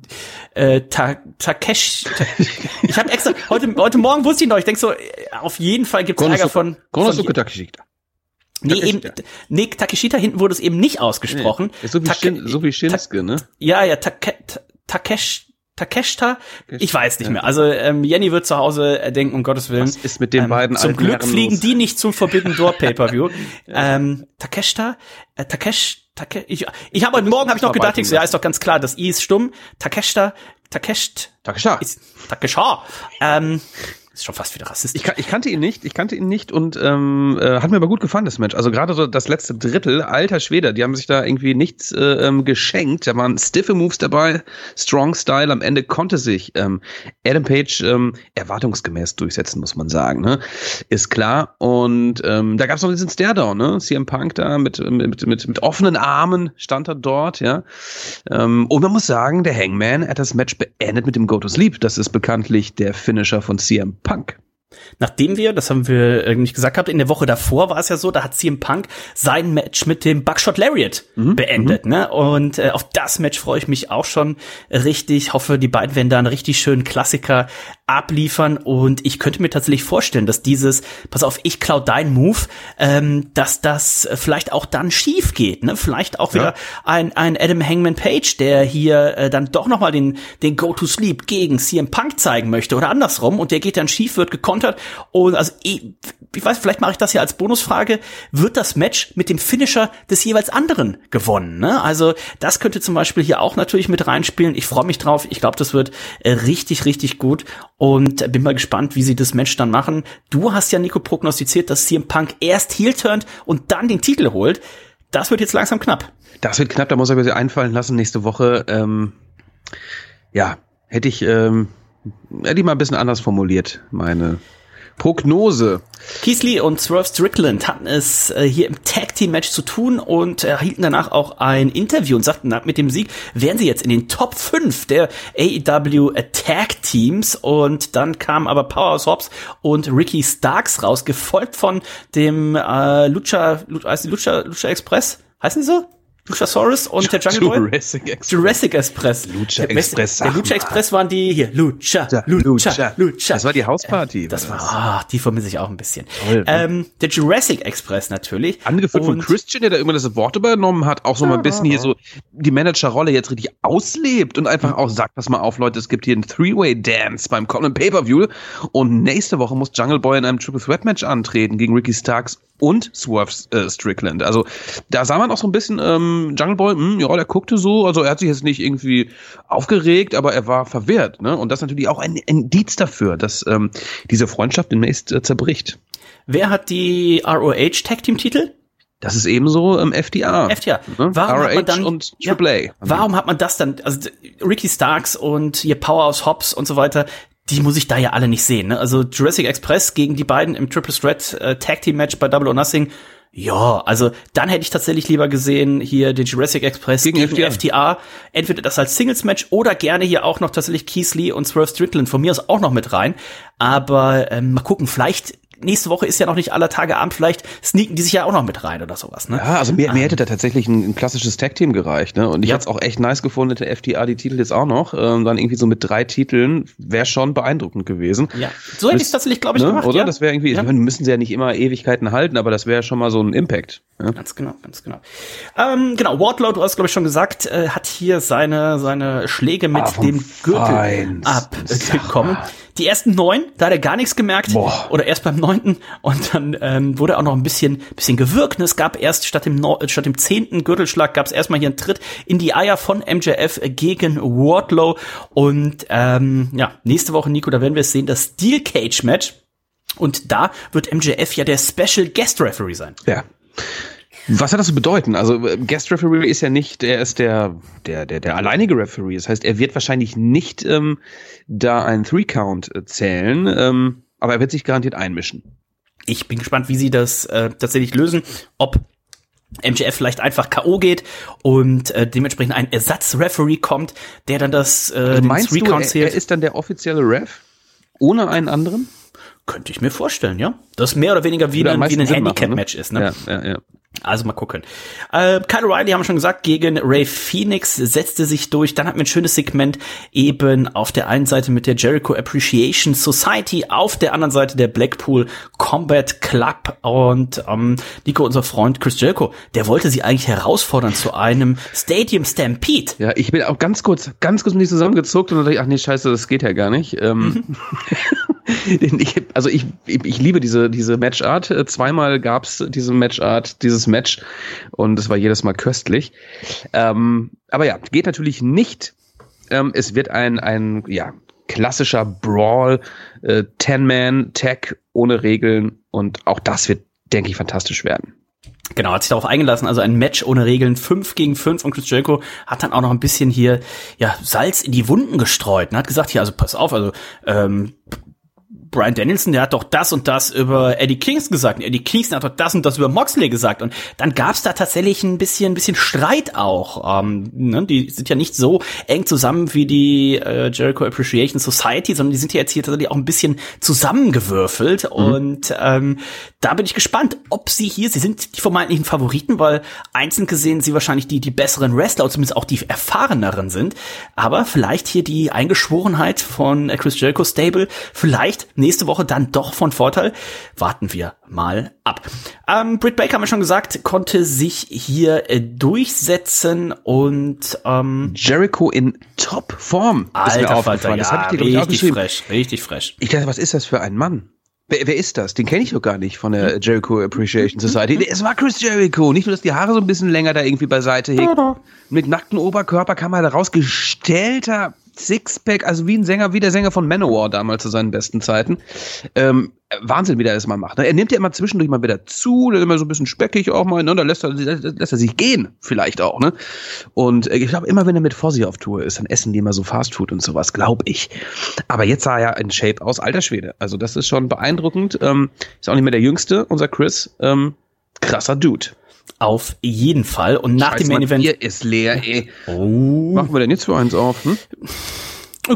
äh, Ta Takesh. Ich habe extra heute heute Morgen wusste ich noch. Ich denk so, auf jeden Fall gibt's Ärger von. Konosuke Takeshita. Nee, eben, nee, Takeshita hinten wurde es eben nicht ausgesprochen. Nee, so, wie Take, Shin, so wie Shinsuke, ne? Ja, ja, Take, Takesh, Takeshita? Ich weiß nicht mehr. Also ähm, Jenny wird zu Hause äh, denken, um Gottes Willen. Was ist mit den ähm, beiden Zum Glück Herren fliegen los? die nicht zum Forbidden Door Pay-Per-View. ja. ähm, Takeshita? Äh, Takesh, Take, ich, ich habe heute Morgen habe ich noch gedacht, ich so, ja, ist doch ganz klar, das I ist stumm. Takeshita, Takesht. Takesha. Ist, Takesha. Ähm, ist schon fast wieder rassistisch. Ich, ich, kannte ihn nicht, ich kannte ihn nicht und ähm, äh, hat mir aber gut gefallen, das Match. Also gerade so das letzte Drittel, alter Schwede, die haben sich da irgendwie nichts äh, ähm, geschenkt. Da waren stiffe Moves dabei, Strong Style. Am Ende konnte sich ähm, Adam Page ähm, erwartungsgemäß durchsetzen, muss man sagen. Ne? Ist klar. Und ähm, da gab es noch diesen Staredown, ne? CM Punk da mit, mit, mit, mit offenen Armen stand er dort, ja. Ähm, und man muss sagen, der Hangman hat das Match beendet mit dem Go to Sleep. Das ist bekanntlich der Finisher von CM Punk. Nachdem wir, das haben wir nicht gesagt gehabt, in der Woche davor war es ja so, da hat CM Punk sein Match mit dem Buckshot Lariat mhm. beendet, mhm. ne? Und äh, auf das Match freue ich mich auch schon richtig. Hoffe, die beiden werden da einen richtig schönen Klassiker abliefern und ich könnte mir tatsächlich vorstellen, dass dieses, pass auf, ich klau dein Move, ähm, dass das vielleicht auch dann schief geht, ne? Vielleicht auch wieder ja. ein, ein Adam Hangman Page, der hier äh, dann doch nochmal den, den Go-to-Sleep gegen CM Punk zeigen möchte oder andersrum und der geht dann schief, wird gekontert und also ich, ich weiß, vielleicht mache ich das hier als Bonusfrage, wird das Match mit dem Finisher des jeweils anderen gewonnen, ne? Also das könnte zum Beispiel hier auch natürlich mit reinspielen. Ich freue mich drauf, ich glaube, das wird äh, richtig, richtig gut und bin mal gespannt, wie sie das Match dann machen. Du hast ja, Nico, prognostiziert, dass CM Punk erst heel turnt und dann den Titel holt. Das wird jetzt langsam knapp. Das wird knapp, da muss er mir einfallen lassen nächste Woche. Ähm, ja, hätte ich, ähm, hätte ich mal ein bisschen anders formuliert, meine Prognose. Keith und Swerve Strickland hatten es äh, hier im Tag Team Match zu tun und erhielten danach auch ein Interview und sagten, mit dem Sieg wären sie jetzt in den Top 5 der AEW Tag Teams und dann kamen aber Powerhouse Hobbs und Ricky Starks raus, gefolgt von dem äh, Lucha, Lucha, Lucha, Lucha Express. Heißen die so? Luchasaurus und der Jungle Boy. Jurassic Express. Jurassic Express. Lucha der Express. Der Lucha Express waren die hier. Lucha, Lucha, Lucha. Das war die Hausparty. Äh, das war, ah, die vermisse ich auch ein bisschen. Toll, ne? ähm, der Jurassic Express natürlich. Angeführt von Christian, der da immer das Wort übernommen hat, auch so mal ein bisschen hier so die Managerrolle jetzt richtig auslebt und einfach auch sagt, pass mal auf, Leute, es gibt hier einen Three-Way-Dance beim kommenden Pay-Per-View und nächste Woche muss Jungle Boy in einem Triple Threat Match antreten gegen Ricky Starks und Swerve äh, Strickland. Also da sah man auch so ein bisschen ähm, Jungle Boy, mh, hm, ja, der guckte so, also er hat sich jetzt nicht irgendwie aufgeregt, aber er war verwirrt. Ne? Und das ist natürlich auch ein Indiz dafür, dass ähm, diese Freundschaft demnächst äh, zerbricht. Wer hat die ROH Tag Team Titel? Das ist ebenso im FDA. FDA. Ne? Warum ROH hat man dann, und AAA. Ja, warum hat man das dann, also Ricky Starks und hier Powerhouse Hobbs und so weiter, die muss ich da ja alle nicht sehen. Ne? Also Jurassic Express gegen die beiden im Triple Threat äh, Tag Team Match bei Double or Nothing. Ja, also dann hätte ich tatsächlich lieber gesehen hier den Jurassic Express gegen, gegen FTA. Entweder das als Singles Match oder gerne hier auch noch tatsächlich Keith Lee und Swerve Strickland von mir aus auch noch mit rein. Aber ähm, mal gucken, vielleicht nächste Woche ist ja noch nicht aller Tage Abend, vielleicht sneaken die sich ja auch noch mit rein oder sowas. Ne? Ja, also mir, mir ähm. hätte da tatsächlich ein, ein klassisches Tag-Team gereicht. Ne? Und ich ja. hätte es auch echt nice gefunden, der FTA die Titel jetzt auch noch. Ähm, dann irgendwie so mit drei Titeln wäre schon beeindruckend gewesen. Ja, so hätte ich es tatsächlich, glaube ich, ne? gemacht. Oder? Ja? Das wäre irgendwie, ja. meine, müssen sie ja nicht immer Ewigkeiten halten, aber das wäre schon mal so ein Impact. Ja? Ganz genau, ganz genau. Ähm, genau, Wardlow, du hast, glaube ich, schon gesagt, äh, hat hier seine, seine Schläge mit ah, dem Gürtel abbekommen. Die ersten neun, da hat er gar nichts gemerkt. Boah. Oder erst beim neunten. Und dann ähm, wurde auch noch ein bisschen, bisschen gewirkt. Es gab erst statt dem, no statt dem zehnten Gürtelschlag gab es erstmal hier einen Tritt in die Eier von MJF gegen Wardlow. Und ähm, ja, nächste Woche, Nico, da werden wir es sehen, das Steel Cage Match. Und da wird MJF ja der Special Guest Referee sein. Ja. Was hat das zu bedeuten? Also äh, Guest Referee ist ja nicht, er ist der, der, der, der alleinige Referee. Das heißt, er wird wahrscheinlich nicht ähm, da einen Three-Count äh, zählen, ähm, aber er wird sich garantiert einmischen. Ich bin gespannt, wie sie das äh, tatsächlich lösen. Ob MJF vielleicht einfach K.O. geht und äh, dementsprechend ein Ersatzreferee kommt, der dann das äh, also meinst den Three-Count zählt. Er ist dann der offizielle Ref? Ohne einen anderen? Könnte ich mir vorstellen, ja. Das mehr oder weniger wie, ein, wie ein Handicap-Match ne? ist, ne? Ja, ja, ja. Also mal gucken. Äh, Kyle O'Reilly haben wir schon gesagt, gegen Ray Phoenix setzte sich durch. Dann hatten wir ein schönes Segment eben auf der einen Seite mit der Jericho Appreciation Society, auf der anderen Seite der Blackpool Combat Club und ähm, Nico, unser Freund Chris Jericho, der wollte sie eigentlich herausfordern zu einem Stadium Stampede. Ja, ich bin auch ganz kurz, ganz kurz mit zusammengezuckt und dachte ich, ach nee, scheiße, das geht ja gar nicht. Ähm, mhm. ich, also ich, ich liebe diese, diese Matchart. Zweimal gab's diese Matchart, dieses Match und es war jedes Mal köstlich. Ähm, aber ja, geht natürlich nicht. Ähm, es wird ein, ein ja, klassischer Brawl, äh, Ten-Man-Tag ohne Regeln und auch das wird, denke ich, fantastisch werden. Genau, hat sich darauf eingelassen, also ein Match ohne Regeln, 5 gegen 5 und Chris Jericho hat dann auch noch ein bisschen hier ja Salz in die Wunden gestreut und hat gesagt, hier, also pass auf, also ähm, Brian Danielson, der hat doch das und das über Eddie Kingston gesagt. Und Eddie Kingston hat doch das und das über Moxley gesagt. Und dann gab's da tatsächlich ein bisschen, ein bisschen Streit auch. Ähm, ne? Die sind ja nicht so eng zusammen wie die äh, Jericho Appreciation Society, sondern die sind ja jetzt hier tatsächlich auch ein bisschen zusammengewürfelt. Mhm. Und ähm, da bin ich gespannt, ob sie hier, sie sind die vermeintlichen Favoriten, weil einzeln gesehen sie wahrscheinlich die, die besseren Wrestler, zumindest auch die erfahreneren sind. Aber vielleicht hier die Eingeschworenheit von Chris Jericho Stable, vielleicht nächste Woche dann doch von Vorteil. Warten wir mal ab. Ähm, Britt Baker haben wir schon gesagt, konnte sich hier äh, durchsetzen und ähm, Jericho in Top-Form. Alter Falter, das ja, ich dir, richtig fresh, richtig fresh. Ich dachte, was ist das für ein Mann? Wer, wer ist das? Den kenne ich doch gar nicht von der Jericho Appreciation Society. Es war Chris Jericho. Nicht nur, dass die Haare so ein bisschen länger da irgendwie beiseite hegt. Mit nacktem Oberkörper kam er da raus. Gestellter Sixpack, also wie ein Sänger, wie der Sänger von Manowar damals zu seinen besten Zeiten. Ähm, Wahnsinn, wie der das mal macht. Ne? Er nimmt ja immer zwischendurch mal wieder zu, ist immer so ein bisschen speckig auch mal, ne? da lässt er, lässt er sich gehen, vielleicht auch. ne? Und äh, ich glaube, immer wenn er mit Fossi auf Tour ist, dann essen die immer so Fastfood und sowas, glaube ich. Aber jetzt sah er in Shape aus, alter Schwede. Also das ist schon beeindruckend. Ähm, ist auch nicht mehr der Jüngste, unser Chris. Ähm, krasser Dude. Auf jeden Fall. Und nach Scheiß dem Main Event. Bier ist leer, ey. Oh. Machen wir denn jetzt für eins auf? Hm?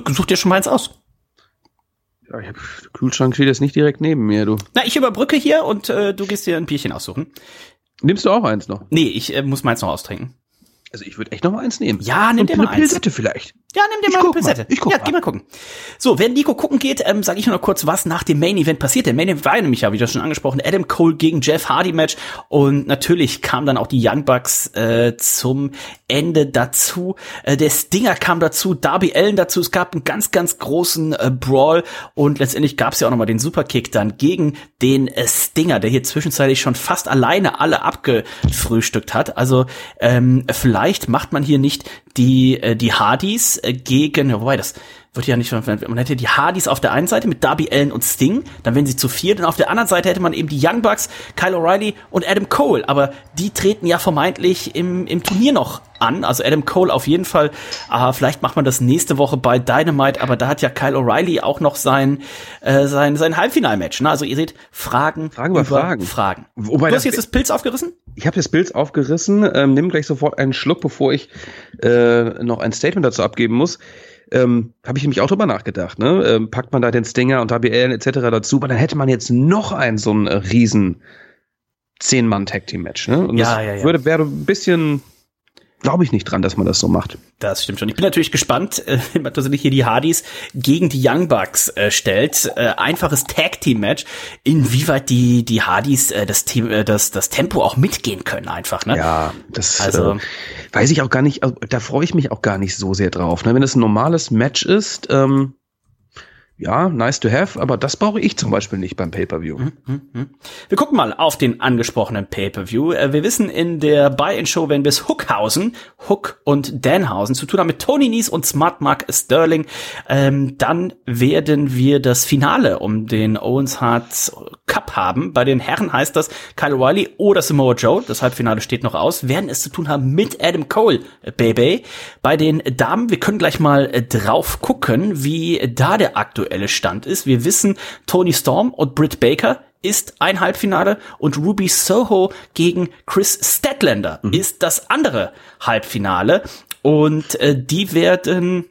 Such dir schon mal eins aus. Ja, ich hab, der Kühlschrank steht jetzt nicht direkt neben mir, du. Na, ich überbrücke hier und äh, du gehst dir ein Bierchen aussuchen. Nimmst du auch eins noch? Nee, ich äh, muss meins noch austrinken. Also ich würde echt noch mal eins nehmen. Ja, nimm dir mal eine Pilsette vielleicht. Ja, nimm dir ich mal eine Pilsette. Mal. Ich guck ja, mal. geh mal gucken. So, während Nico gucken geht, ähm, sage ich nur noch kurz, was nach dem Main Event passiert. Der Main Event war nämlich ja, wie das schon angesprochen, Adam Cole gegen Jeff Hardy Match und natürlich kam dann auch die Young Bucks äh, zum Ende dazu. Äh, der Stinger kam dazu, Darby Allen dazu. Es gab einen ganz, ganz großen äh, Brawl und letztendlich gab es ja auch noch mal den Superkick dann gegen den äh, Stinger, der hier zwischenzeitlich schon fast alleine alle abgefrühstückt hat. Also ähm, vielleicht macht man hier nicht die äh, die Hardys äh, gegen, wobei das wird ja nicht, man hätte die Hardys auf der einen Seite mit Darby Allen und Sting, dann wären sie zu viert und auf der anderen Seite hätte man eben die Young Bucks, Kyle O'Reilly und Adam Cole, aber die treten ja vermeintlich im, im Turnier noch an, also Adam Cole auf jeden Fall, äh, vielleicht macht man das nächste Woche bei Dynamite, aber da hat ja Kyle O'Reilly auch noch sein, äh, sein, sein Halbfinalmatch, ne? also ihr seht, Fragen, Fragen über Fragen. Fragen. Wobei du hast jetzt das Pilz aufgerissen? Ich habe das Pilz aufgerissen, ähm, nimm gleich sofort einen Schluck, bevor ich äh, noch ein Statement dazu abgeben muss ähm, habe ich nämlich auch drüber nachgedacht. Ne? Ähm, packt man da den Stinger und WL etc. dazu, aber dann hätte man jetzt noch ein so ein äh, riesen Zehn-Mann-Tag-Team-Match. Ne? Und ja, das ja, ja. würde wäre ein bisschen glaube ich nicht dran, dass man das so macht. Das stimmt schon. Ich bin natürlich gespannt, äh, wenn man tatsächlich hier die Hardys gegen die Young Bucks äh, stellt. Äh, einfaches Tag Team Match. Inwieweit die die Hardys äh, das Team äh, das das Tempo auch mitgehen können einfach. Ne? Ja, das also äh, weiß ich auch gar nicht. Also, da freue ich mich auch gar nicht so sehr drauf. Ne? Wenn es ein normales Match ist. Ähm ja, nice to have, aber das brauche ich zum Beispiel nicht beim Pay-Per-View. Mhm, mhm, mhm. Wir gucken mal auf den angesprochenen Pay-Per-View. Äh, wir wissen in der Buy-In-Show, wenn bis Hookhausen, Hook und Danhausen zu tun haben mit Tony Nies und Smart Mark Sterling, ähm, dann werden wir das Finale um den Owens Hart Cup haben. Bei den Herren heißt das Kyle O'Reilly oder Samoa Joe, das Halbfinale steht noch aus, werden es zu tun haben mit Adam Cole, äh, Baby. Bei den Damen, wir können gleich mal äh, drauf gucken, wie da der aktuelle aktuelle Stand ist. Wir wissen, Tony Storm und Britt Baker ist ein Halbfinale und Ruby Soho gegen Chris Statlander mhm. ist das andere Halbfinale. Und äh, die werden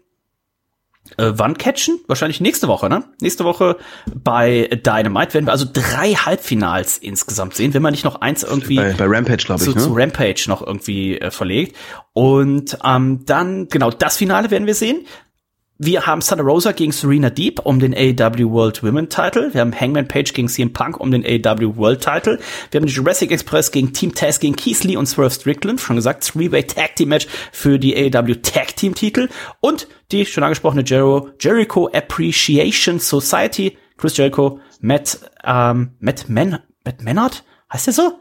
äh, wann catchen? Wahrscheinlich nächste Woche, ne? Nächste Woche bei Dynamite werden wir also drei Halbfinals insgesamt sehen, wenn man nicht noch eins irgendwie bei, bei Rampage, glaube ich, zu, ne? zu Rampage noch irgendwie äh, verlegt. Und ähm, dann genau das Finale werden wir sehen. Wir haben Thunder Rosa gegen Serena Deep um den AEW World Women Title. Wir haben Hangman Page gegen CM Punk um den AEW World Title. Wir haben die Jurassic Express gegen Team Taz gegen Keith Lee und Swerve Strickland. Schon gesagt, Three-Way Tag Team Match für die AEW Tag Team Titel. Und die schon angesprochene Jericho, Jericho Appreciation Society. Chris Jericho, Matt, ähm, Matt, Man, Matt Menard? Heißt der so?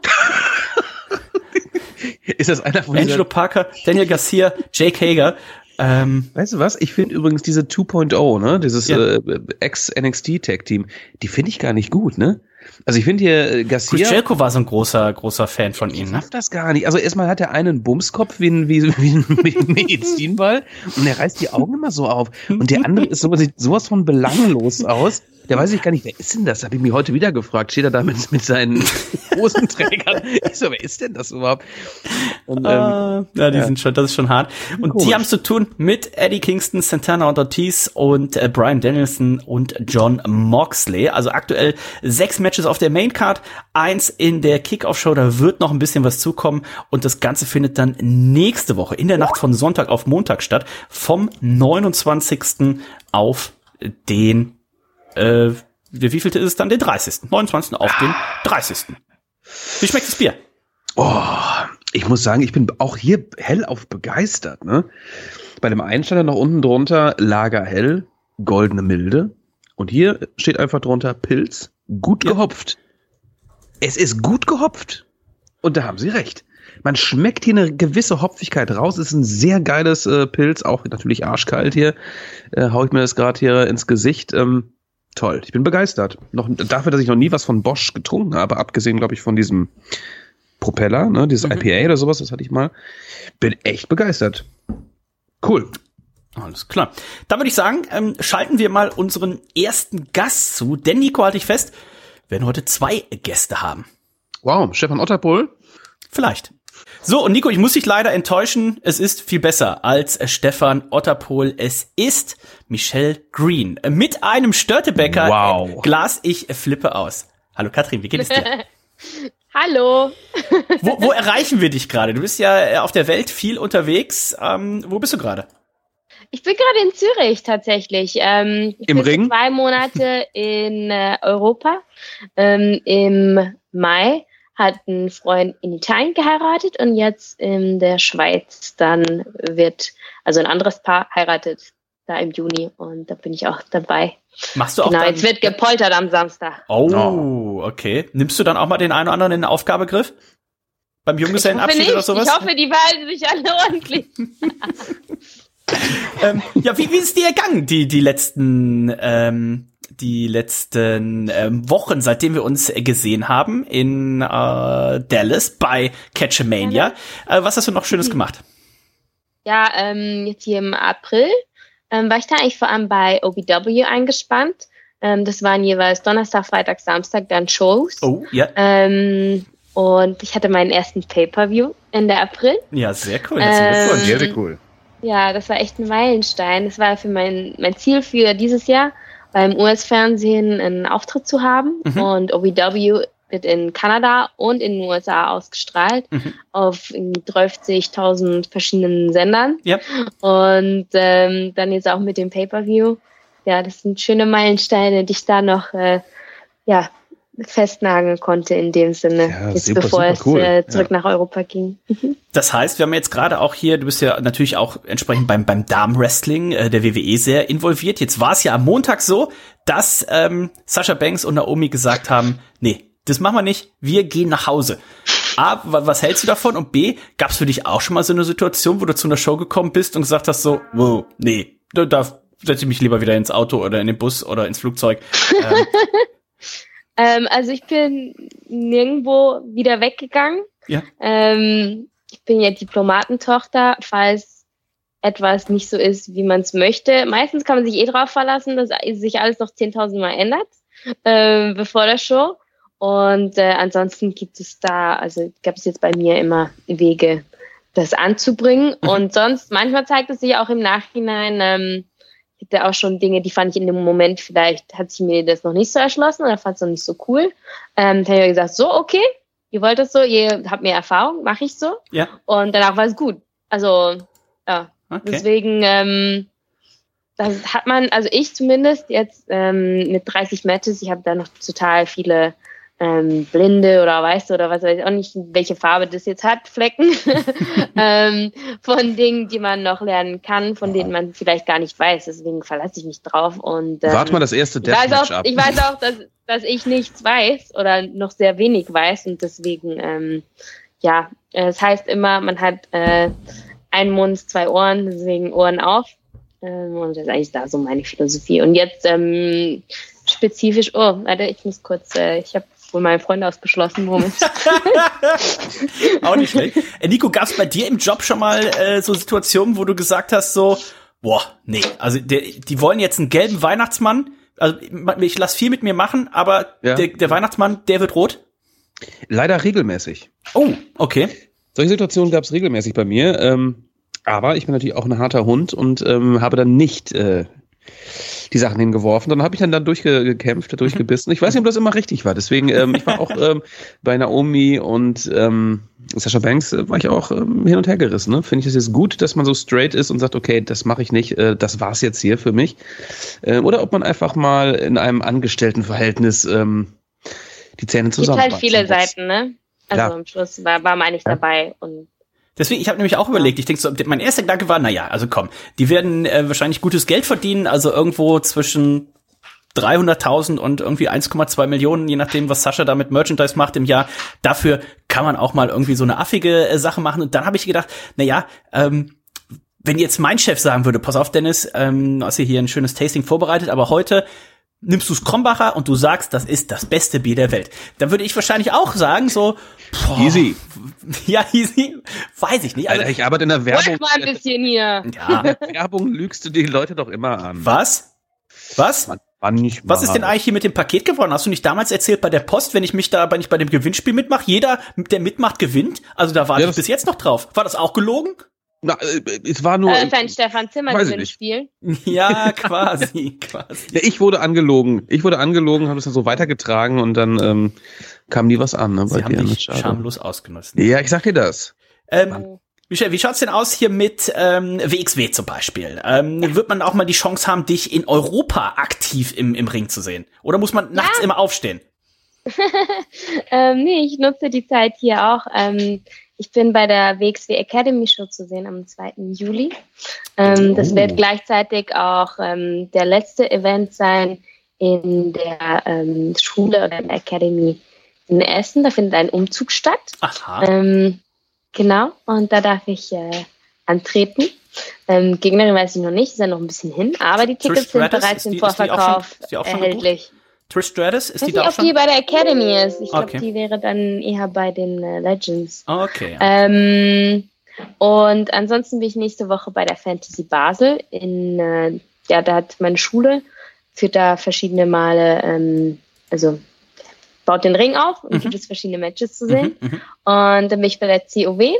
Ist das einer von Angelo Parker, Daniel Garcia, Jake Hager. Ähm, weißt du was? Ich finde übrigens diese 2.0, ne, dieses ja. äh, Ex-NXT-Tag-Team, die finde ich gar nicht gut, ne? Also ich finde hier äh, Garcia. Chris Jericho war so ein großer, großer Fan von ihm. Ne? Das gar nicht. Also erstmal hat er einen Bumskopf wie ein, wie, wie ein Medizinball und er reißt die Augen immer so auf. Und der andere ist sowas, sieht sowas von belanglos aus. Der weiß ich gar nicht, wer ist denn das? Habe ich mich heute wieder gefragt. Steht er da mit, mit seinen Hosenträgern? ich so, wer ist denn das überhaupt? Und, ähm, uh, ja, die ja. sind schon, das ist schon hart. Und Komisch. die haben zu tun mit Eddie Kingston, Santana und Ortiz und äh, Brian Danielson und John Moxley. Also aktuell sechs Matches auf der Maincard, eins in der Kickoff-Show. Da wird noch ein bisschen was zukommen. Und das Ganze findet dann nächste Woche in der Nacht von Sonntag auf Montag statt. Vom 29. auf den äh, wie viel ist es dann? Den 30. 29. auf den 30. Wie schmeckt das Bier? Oh, ich muss sagen, ich bin auch hier hellauf begeistert. Ne? Bei dem Einsteiner noch unten drunter Lager hell, goldene Milde. Und hier steht einfach drunter Pilz, gut ja. gehopft. Es ist gut gehopft. Und da haben sie recht. Man schmeckt hier eine gewisse Hopfigkeit raus. Es ist ein sehr geiles äh, Pilz, auch natürlich arschkalt hier. Äh, hau ich mir das gerade hier ins Gesicht. Ähm, toll. Ich bin begeistert. Noch dafür, dass ich noch nie was von Bosch getrunken habe, abgesehen, glaube ich, von diesem Propeller, ne, dieses mhm. IPA oder sowas, das hatte ich mal. Bin echt begeistert. Cool. Alles klar. Dann würde ich sagen, ähm, schalten wir mal unseren ersten Gast zu. Denn Nico, halte ich fest, wir werden heute zwei Gäste haben. Wow, Stefan Otterpohl? Vielleicht. So, und Nico, ich muss dich leider enttäuschen. Es ist viel besser als Stefan Otterpohl. Es ist Michelle Green. Mit einem Störtebecker wow. Glas. Ich flippe aus. Hallo Katrin, wie geht es dir? Hallo. wo, wo erreichen wir dich gerade? Du bist ja auf der Welt viel unterwegs. Ähm, wo bist du gerade? Ich bin gerade in Zürich tatsächlich. Ähm, Im Ring? Zwei Monate in äh, Europa. Ähm, Im Mai hat ein Freund in Italien geheiratet und jetzt in der Schweiz dann wird, also ein anderes Paar heiratet da im Juni und da bin ich auch dabei. Machst du auch Genau, jetzt wird gepoltert am Samstag. Oh, okay. Nimmst du dann auch mal den einen oder anderen in den Aufgabegriff? Beim Junggesellenabschied oder sowas? Ich hoffe, die behalten sich alle ordentlich. ähm, ja, wie, wie ist dir ergangen, die, die letzten ähm, die letzten ähm, Wochen, seitdem wir uns gesehen haben in äh, Dallas bei Catchamania. Äh, was hast du noch Schönes gemacht? Ja, ähm, jetzt hier im April ähm, war ich da eigentlich vor allem bei OBW eingespannt. Ähm, das waren jeweils Donnerstag, Freitag, Samstag dann Shows. Oh, ja. Ähm, und ich hatte meinen ersten Pay-Per-View Ende April. Ja, sehr cool. Ähm, sehr cool. Ja, das war echt ein Meilenstein. Das war für mein, mein Ziel für dieses Jahr beim US-Fernsehen einen Auftritt zu haben. Mhm. Und OVW wird in Kanada und in den USA ausgestrahlt mhm. auf 30.000 verschiedenen Sendern. Yep. Und ähm, dann jetzt auch mit dem Pay-per-View. Ja, das sind schöne Meilensteine, die ich da noch äh, ja, festnageln konnte in dem Sinne, Ja, jetzt super, bevor super es cool. äh, zurück Ja. nach Europa ging. Das heißt, wir haben jetzt gerade auch hier, du bist ja natürlich auch entsprechend beim, beim Damenwrestling äh, der WWE sehr involviert. Jetzt war es ja am Montag so, dass ähm, Sasha Banks und Naomi gesagt haben, nee, das machen wir nicht, wir gehen nach Hause. A, wa- was hältst du davon? Und B, gab es für dich auch schon mal so eine Situation, wo du zu einer Show gekommen bist und gesagt hast so, wow, nee, da, da setze ich mich lieber wieder ins Auto oder in den Bus oder ins Flugzeug. Ähm, Ähm, also ich bin nirgendwo wieder weggegangen. Ja. Ähm, ich bin ja Diplomatentochter, falls etwas nicht so ist, wie man es möchte. Meistens kann man sich eh drauf verlassen, dass sich alles noch 10.000 Mal ändert ähm, bevor der Show. Und äh, ansonsten gibt es da, also gab es jetzt bei mir immer Wege, das anzubringen. Mhm. Und sonst, manchmal zeigt es sich auch im Nachhinein, ähm, ich hatte auch schon Dinge, die fand ich in dem Moment, vielleicht hat sich mir das noch nicht so erschlossen oder fand es noch nicht so cool. Ähm, dann habe ich gesagt, so, okay, ihr wollt das so, ihr habt mehr Erfahrung, mache ich so. ja, Und danach war es gut. Also, ja, okay. deswegen, ähm, das hat man, also ich zumindest jetzt ähm, mit 30 Matches, ich habe da noch total viele ähm, Blinde oder Weiße oder was weiß ich auch nicht, welche Farbe das jetzt hat, Flecken, ähm, von Dingen, die man noch lernen kann, von denen man vielleicht gar nicht weiß. Deswegen verlasse ich mich drauf und ähm, Warte mal das erste ich weiß Deathmatch auch, ab. ich weiß auch, dass, dass ich nichts weiß oder noch sehr wenig weiß und deswegen, ähm, ja, äh, es heißt immer, man hat äh, einen Mund, zwei Ohren, deswegen Ohren auf. Ähm, und das ist eigentlich da so meine Philosophie. Und jetzt ähm, spezifisch, oh, warte, ich muss kurz, äh, ich habe wohl meinen Freund ausgeschlossen, Moment. Auch nicht schlecht. Äh, Nico, gab es bei dir im Job schon mal äh, so Situationen, wo du gesagt hast, so, boah, nee, also der, die wollen jetzt einen gelben Weihnachtsmann. Also ich lass viel mit mir machen, aber Ja. der, der Weihnachtsmann, der wird rot. Leider regelmäßig. Oh, okay. Solche Situationen gab es regelmäßig bei mir. Ähm, aber ich bin natürlich auch ein harter Hund und ähm, habe dann nicht äh, die Sachen hingeworfen. Dann habe ich dann, dann durchgekämpft, durchgebissen. Ich weiß nicht, ob das immer richtig war. Deswegen, ähm, ich war auch ähm, bei Naomi und ähm, Sascha Banks äh, war ich auch ähm, hin und her gerissen. Ne? Finde ich es jetzt gut, dass man so straight ist und sagt, okay, das mache ich nicht, äh, das war's jetzt hier für mich. Ähm, oder ob man einfach mal in einem Angestelltenverhältnis ähm, die Zähne Es gibt zusammen. halt viele Seiten, ne? Also Ja. am Schluss war, war man nicht dabei und Deswegen, ich habe nämlich auch überlegt, ich denke so, mein erster Gedanke war, naja, also komm, die werden äh, wahrscheinlich gutes Geld verdienen, also irgendwo zwischen 300.000 und irgendwie 1,2 Millionen, je nachdem, was Sascha da mit Merchandise macht im Jahr. Dafür kann man auch mal irgendwie so eine affige äh, Sache machen. Und dann habe ich gedacht, naja, ähm, wenn jetzt mein Chef sagen würde, pass auf, Dennis, ähm, hast hier ein schönes Tasting vorbereitet, aber heute nimmst du's Krombacher und du sagst, das ist das beste Bier der Welt. Dann würde ich wahrscheinlich auch sagen, so, boah, Easy. ja, easy, weiß ich nicht. Also, Alter, ich arbeite in der Werbung. mal ein bisschen hier. ja, Werbung lügst du die Leute doch immer an. was? Was? Manchmal. Was ist denn eigentlich hier mit dem Paket geworden? Hast du nicht damals erzählt bei der Post, wenn ich mich da, wenn ich bei dem Gewinnspiel mitmache, jeder, der mitmacht, gewinnt? Also da warte Ja, ich bis jetzt noch drauf. War das auch gelogen? Na, äh, es war nur. Äh, für ein Stefan Zimmer Weiß ich nicht. Gewinnspiel. Ja, quasi, quasi. ja, ich wurde angelogen. Ich wurde angelogen, habe es dann so weitergetragen und dann ähm, kam nie was an. Ne, bei Sie haben dich schamlos ausgenutzt. Ja, ich sag dir das. Ähm, Michel, wie schaut's denn aus hier mit ähm, WXW zum Beispiel? Ähm, wird man auch mal die Chance haben, dich in Europa aktiv im, im Ring zu sehen? Oder muss man nachts immer aufstehen? ähm, nee, ich nutze die Zeit hier auch. Ähm, ich bin bei der WXW Academy Show zu sehen am 2. Juli. Ähm, Das Oh. wird gleichzeitig auch ähm, der letzte Event sein in der ähm, Schule oder in der Academy in Essen. Da findet ein Umzug statt. Aha. Ähm, genau, und da darf ich äh, antreten. Ähm, Gegnerin weiß ich noch nicht, ist ja noch ein bisschen hin, aber die Tickets sind Stratus, bereits ist die- im ist die schon- Vorverkauf ist die erhältlich. Trish Stratus, ist Ich die weiß da nicht, auch ob die schon? bei der Academy ist. Ich glaube, Okay. die wäre dann eher bei den äh, Legends. Okay. Ähm, und ansonsten bin ich nächste Woche bei der Fantasy Basel. In, äh, ja, da hat meine Schule, führt da verschiedene Male, ähm, also baut den Ring auf und Mhm. gibt es verschiedene Matches zu sehen. Mhm, mhm, Und dann bin ich bei der COW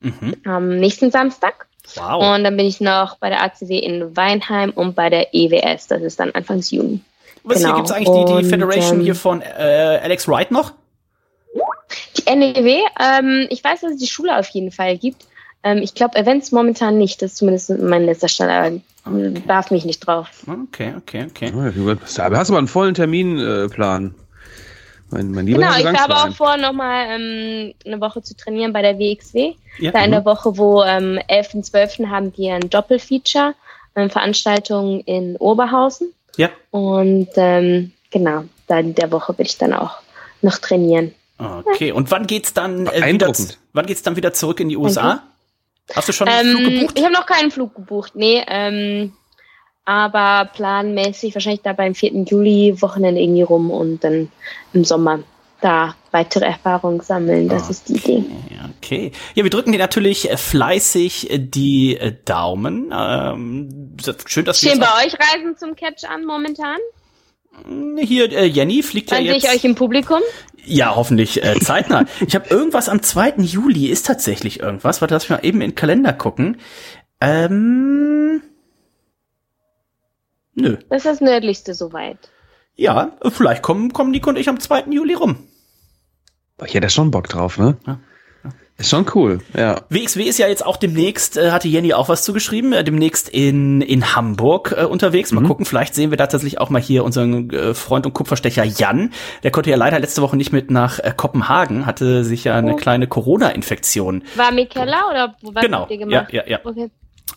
mhm. am nächsten Samstag. Wow. Und dann bin ich noch bei der ACW in Weinheim und bei der EWS. Das ist dann Anfangs Juni. Was hier genau. gibt's eigentlich die, die Und, Federation ähm, hier von äh, Alex Wright noch? Die NEW, ähm, ich weiß, dass es die Schule auf jeden Fall gibt. Ähm, ich glaube, Events momentan nicht. Das ist zumindest mein letzter Stand, aber äh, darf mich nicht drauf. Okay, okay, okay. Oh. Aber hast du mal einen vollen Terminplan? Mein, mein lieber Genau, ich habe auch vor, nochmal ähm, eine Woche zu trainieren bei der WXW. Ja. Da in Mhm. der Woche, wo ähm, 11. und 12. haben die ein Doppelfeature, ähm, Veranstaltungen in Oberhausen. Ja. Und ähm, genau, da in der Woche will ich dann auch noch trainieren. Okay, und wann geht's dann äh, wieder, wann geht's dann wieder zurück in die USA? Hast du schon einen Flug Ähm, gebucht? ich habe noch keinen Flug gebucht, nee. Ähm, aber planmäßig wahrscheinlich da beim 4. Juli Wochenende irgendwie rum und dann im Sommer da weitere Erfahrungen sammeln. Das ist die Idee. Ja, Okay. Ja, wir drücken dir natürlich äh, fleißig äh, die äh, Daumen. Ähm, schön, dass wir Stehen das bei euch Reisen zum Catch an momentan? auch- hier äh, Jenny fliegt ja Dann sehe jetzt. ich euch im Publikum. Ja, hoffentlich äh, zeitnah. ich habe irgendwas am 2. Juli ist tatsächlich irgendwas. Warte, lass mich mal eben in den Kalender gucken. Ähm, nö. Das ist das nördlichste soweit. Ja, vielleicht kommen, kommen Nico und ich am 2. Juli rum. Ich hätte da schon Bock drauf, ne? Ja. Ist schon cool, ja. WXW ist ja jetzt auch demnächst, äh, hatte Jenny auch was zugeschrieben, äh, demnächst in, in Hamburg äh, unterwegs. Mal gucken, vielleicht sehen wir da tatsächlich auch mal hier unseren äh, Freund und Kupferstecher Jan. Der konnte ja leider letzte Woche nicht mit nach äh, Kopenhagen, hatte sich ja eine Oh. kleine Corona-Infektion. War Mikella oder was Genau, habt ihr ja, gemacht? ja, ja. Okay.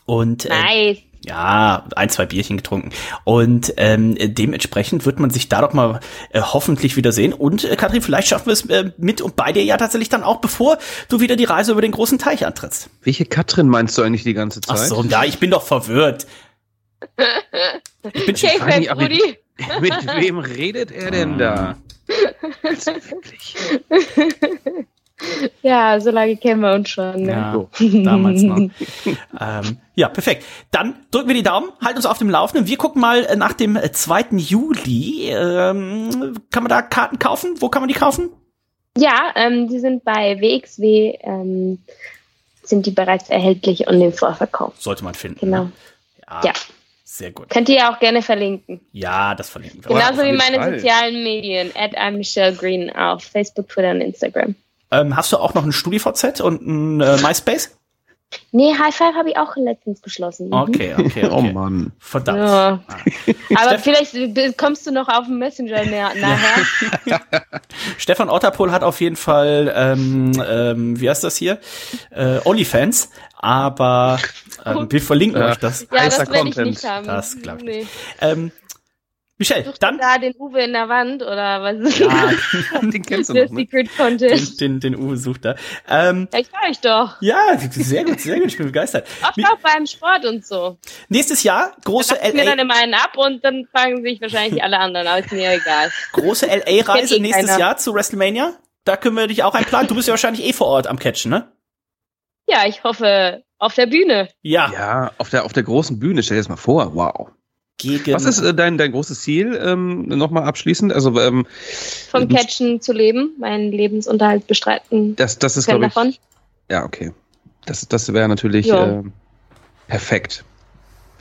Und äh, Nice. ja, ein, zwei Bierchen getrunken. Und ähm, dementsprechend wird man sich da doch mal äh, hoffentlich wiedersehen. Und äh, Katrin, vielleicht schaffen wir es äh, mit und bei dir ja tatsächlich dann auch, bevor du wieder die Reise über den großen Teich antrittst. Welche Katrin meinst du eigentlich die ganze Ach Zeit? so, ja, ich bin doch verwirrt. Ich bin schon, Okay, nicht, Brudi. Mit wem redet er denn da? Also wirklich. Ja, so lange kennen wir uns schon. Ne? ja, So. damals noch. ähm, ja, perfekt. Dann drücken wir die Daumen, halten uns auf dem Laufenden. Wir gucken mal äh, nach dem äh, 2. Juli. Ähm, kann man da Karten kaufen? Wo kann man die kaufen? Ja, ähm, die sind bei WXW, ähm, sind die bereits erhältlich und im Vorverkauf. Sollte man finden. Genau. Ne? Ja, Ja. Sehr gut. Könnt ihr ja auch gerne verlinken. Ja, das verlinken wir. Genau. Genauso wie meine Fall. sozialen Medien. At I'm Michelle Green auf Facebook, Twitter und Instagram. Ähm, hast du auch noch ein StudiVZ und ein äh, MySpace? Nee, High Five habe ich auch letztens geschlossen. Mhm. Okay, okay, okay. Oh Mann. Verdammt. Ja. Aber Steff- vielleicht kommst du noch auf den Messenger näher, nachher. Stefan Otterpohl hat auf jeden Fall, ähm, ähm, wie heißt das hier? Äh, OnlyFans, aber ähm, wir verlinken Ja. euch das. Ja, das werde ich Content. nicht haben. Das glaub ich nee. Ähm, Michelle, Sucht dann da den Uwe in der Wand oder was ist ja, Den kennst du noch, ne? Secret den, Contest? den, den Uwe sucht da. Ähm, Ja, ich war ich doch. ja, sehr gut, sehr gut, ich bin begeistert. Oft Mi- auch beim Sport und so. Nächstes Jahr große Macht mir dann LA, immer einen ab und dann fangen sich wahrscheinlich alle anderen, aber ist mir egal. große LA-Reise eh nächstes keiner. Jahr zu WrestleMania. Da können wir dich auch einplanen. Du bist ja wahrscheinlich eh vor Ort am Catchen, ne? Ja, ich hoffe auf der Bühne. Ja. Ja, auf der, auf der großen Bühne, stell dir das mal vor. Wow. Gegen, Was ist äh, dein, dein großes Ziel, ähm, nochmal abschließend? Also, ähm, Vom Du- Catchen zu leben, meinen Lebensunterhalt bestreiten das, das ist, glaube ich, davon. ja, okay. Das, das wäre natürlich Ja. ähm, perfekt.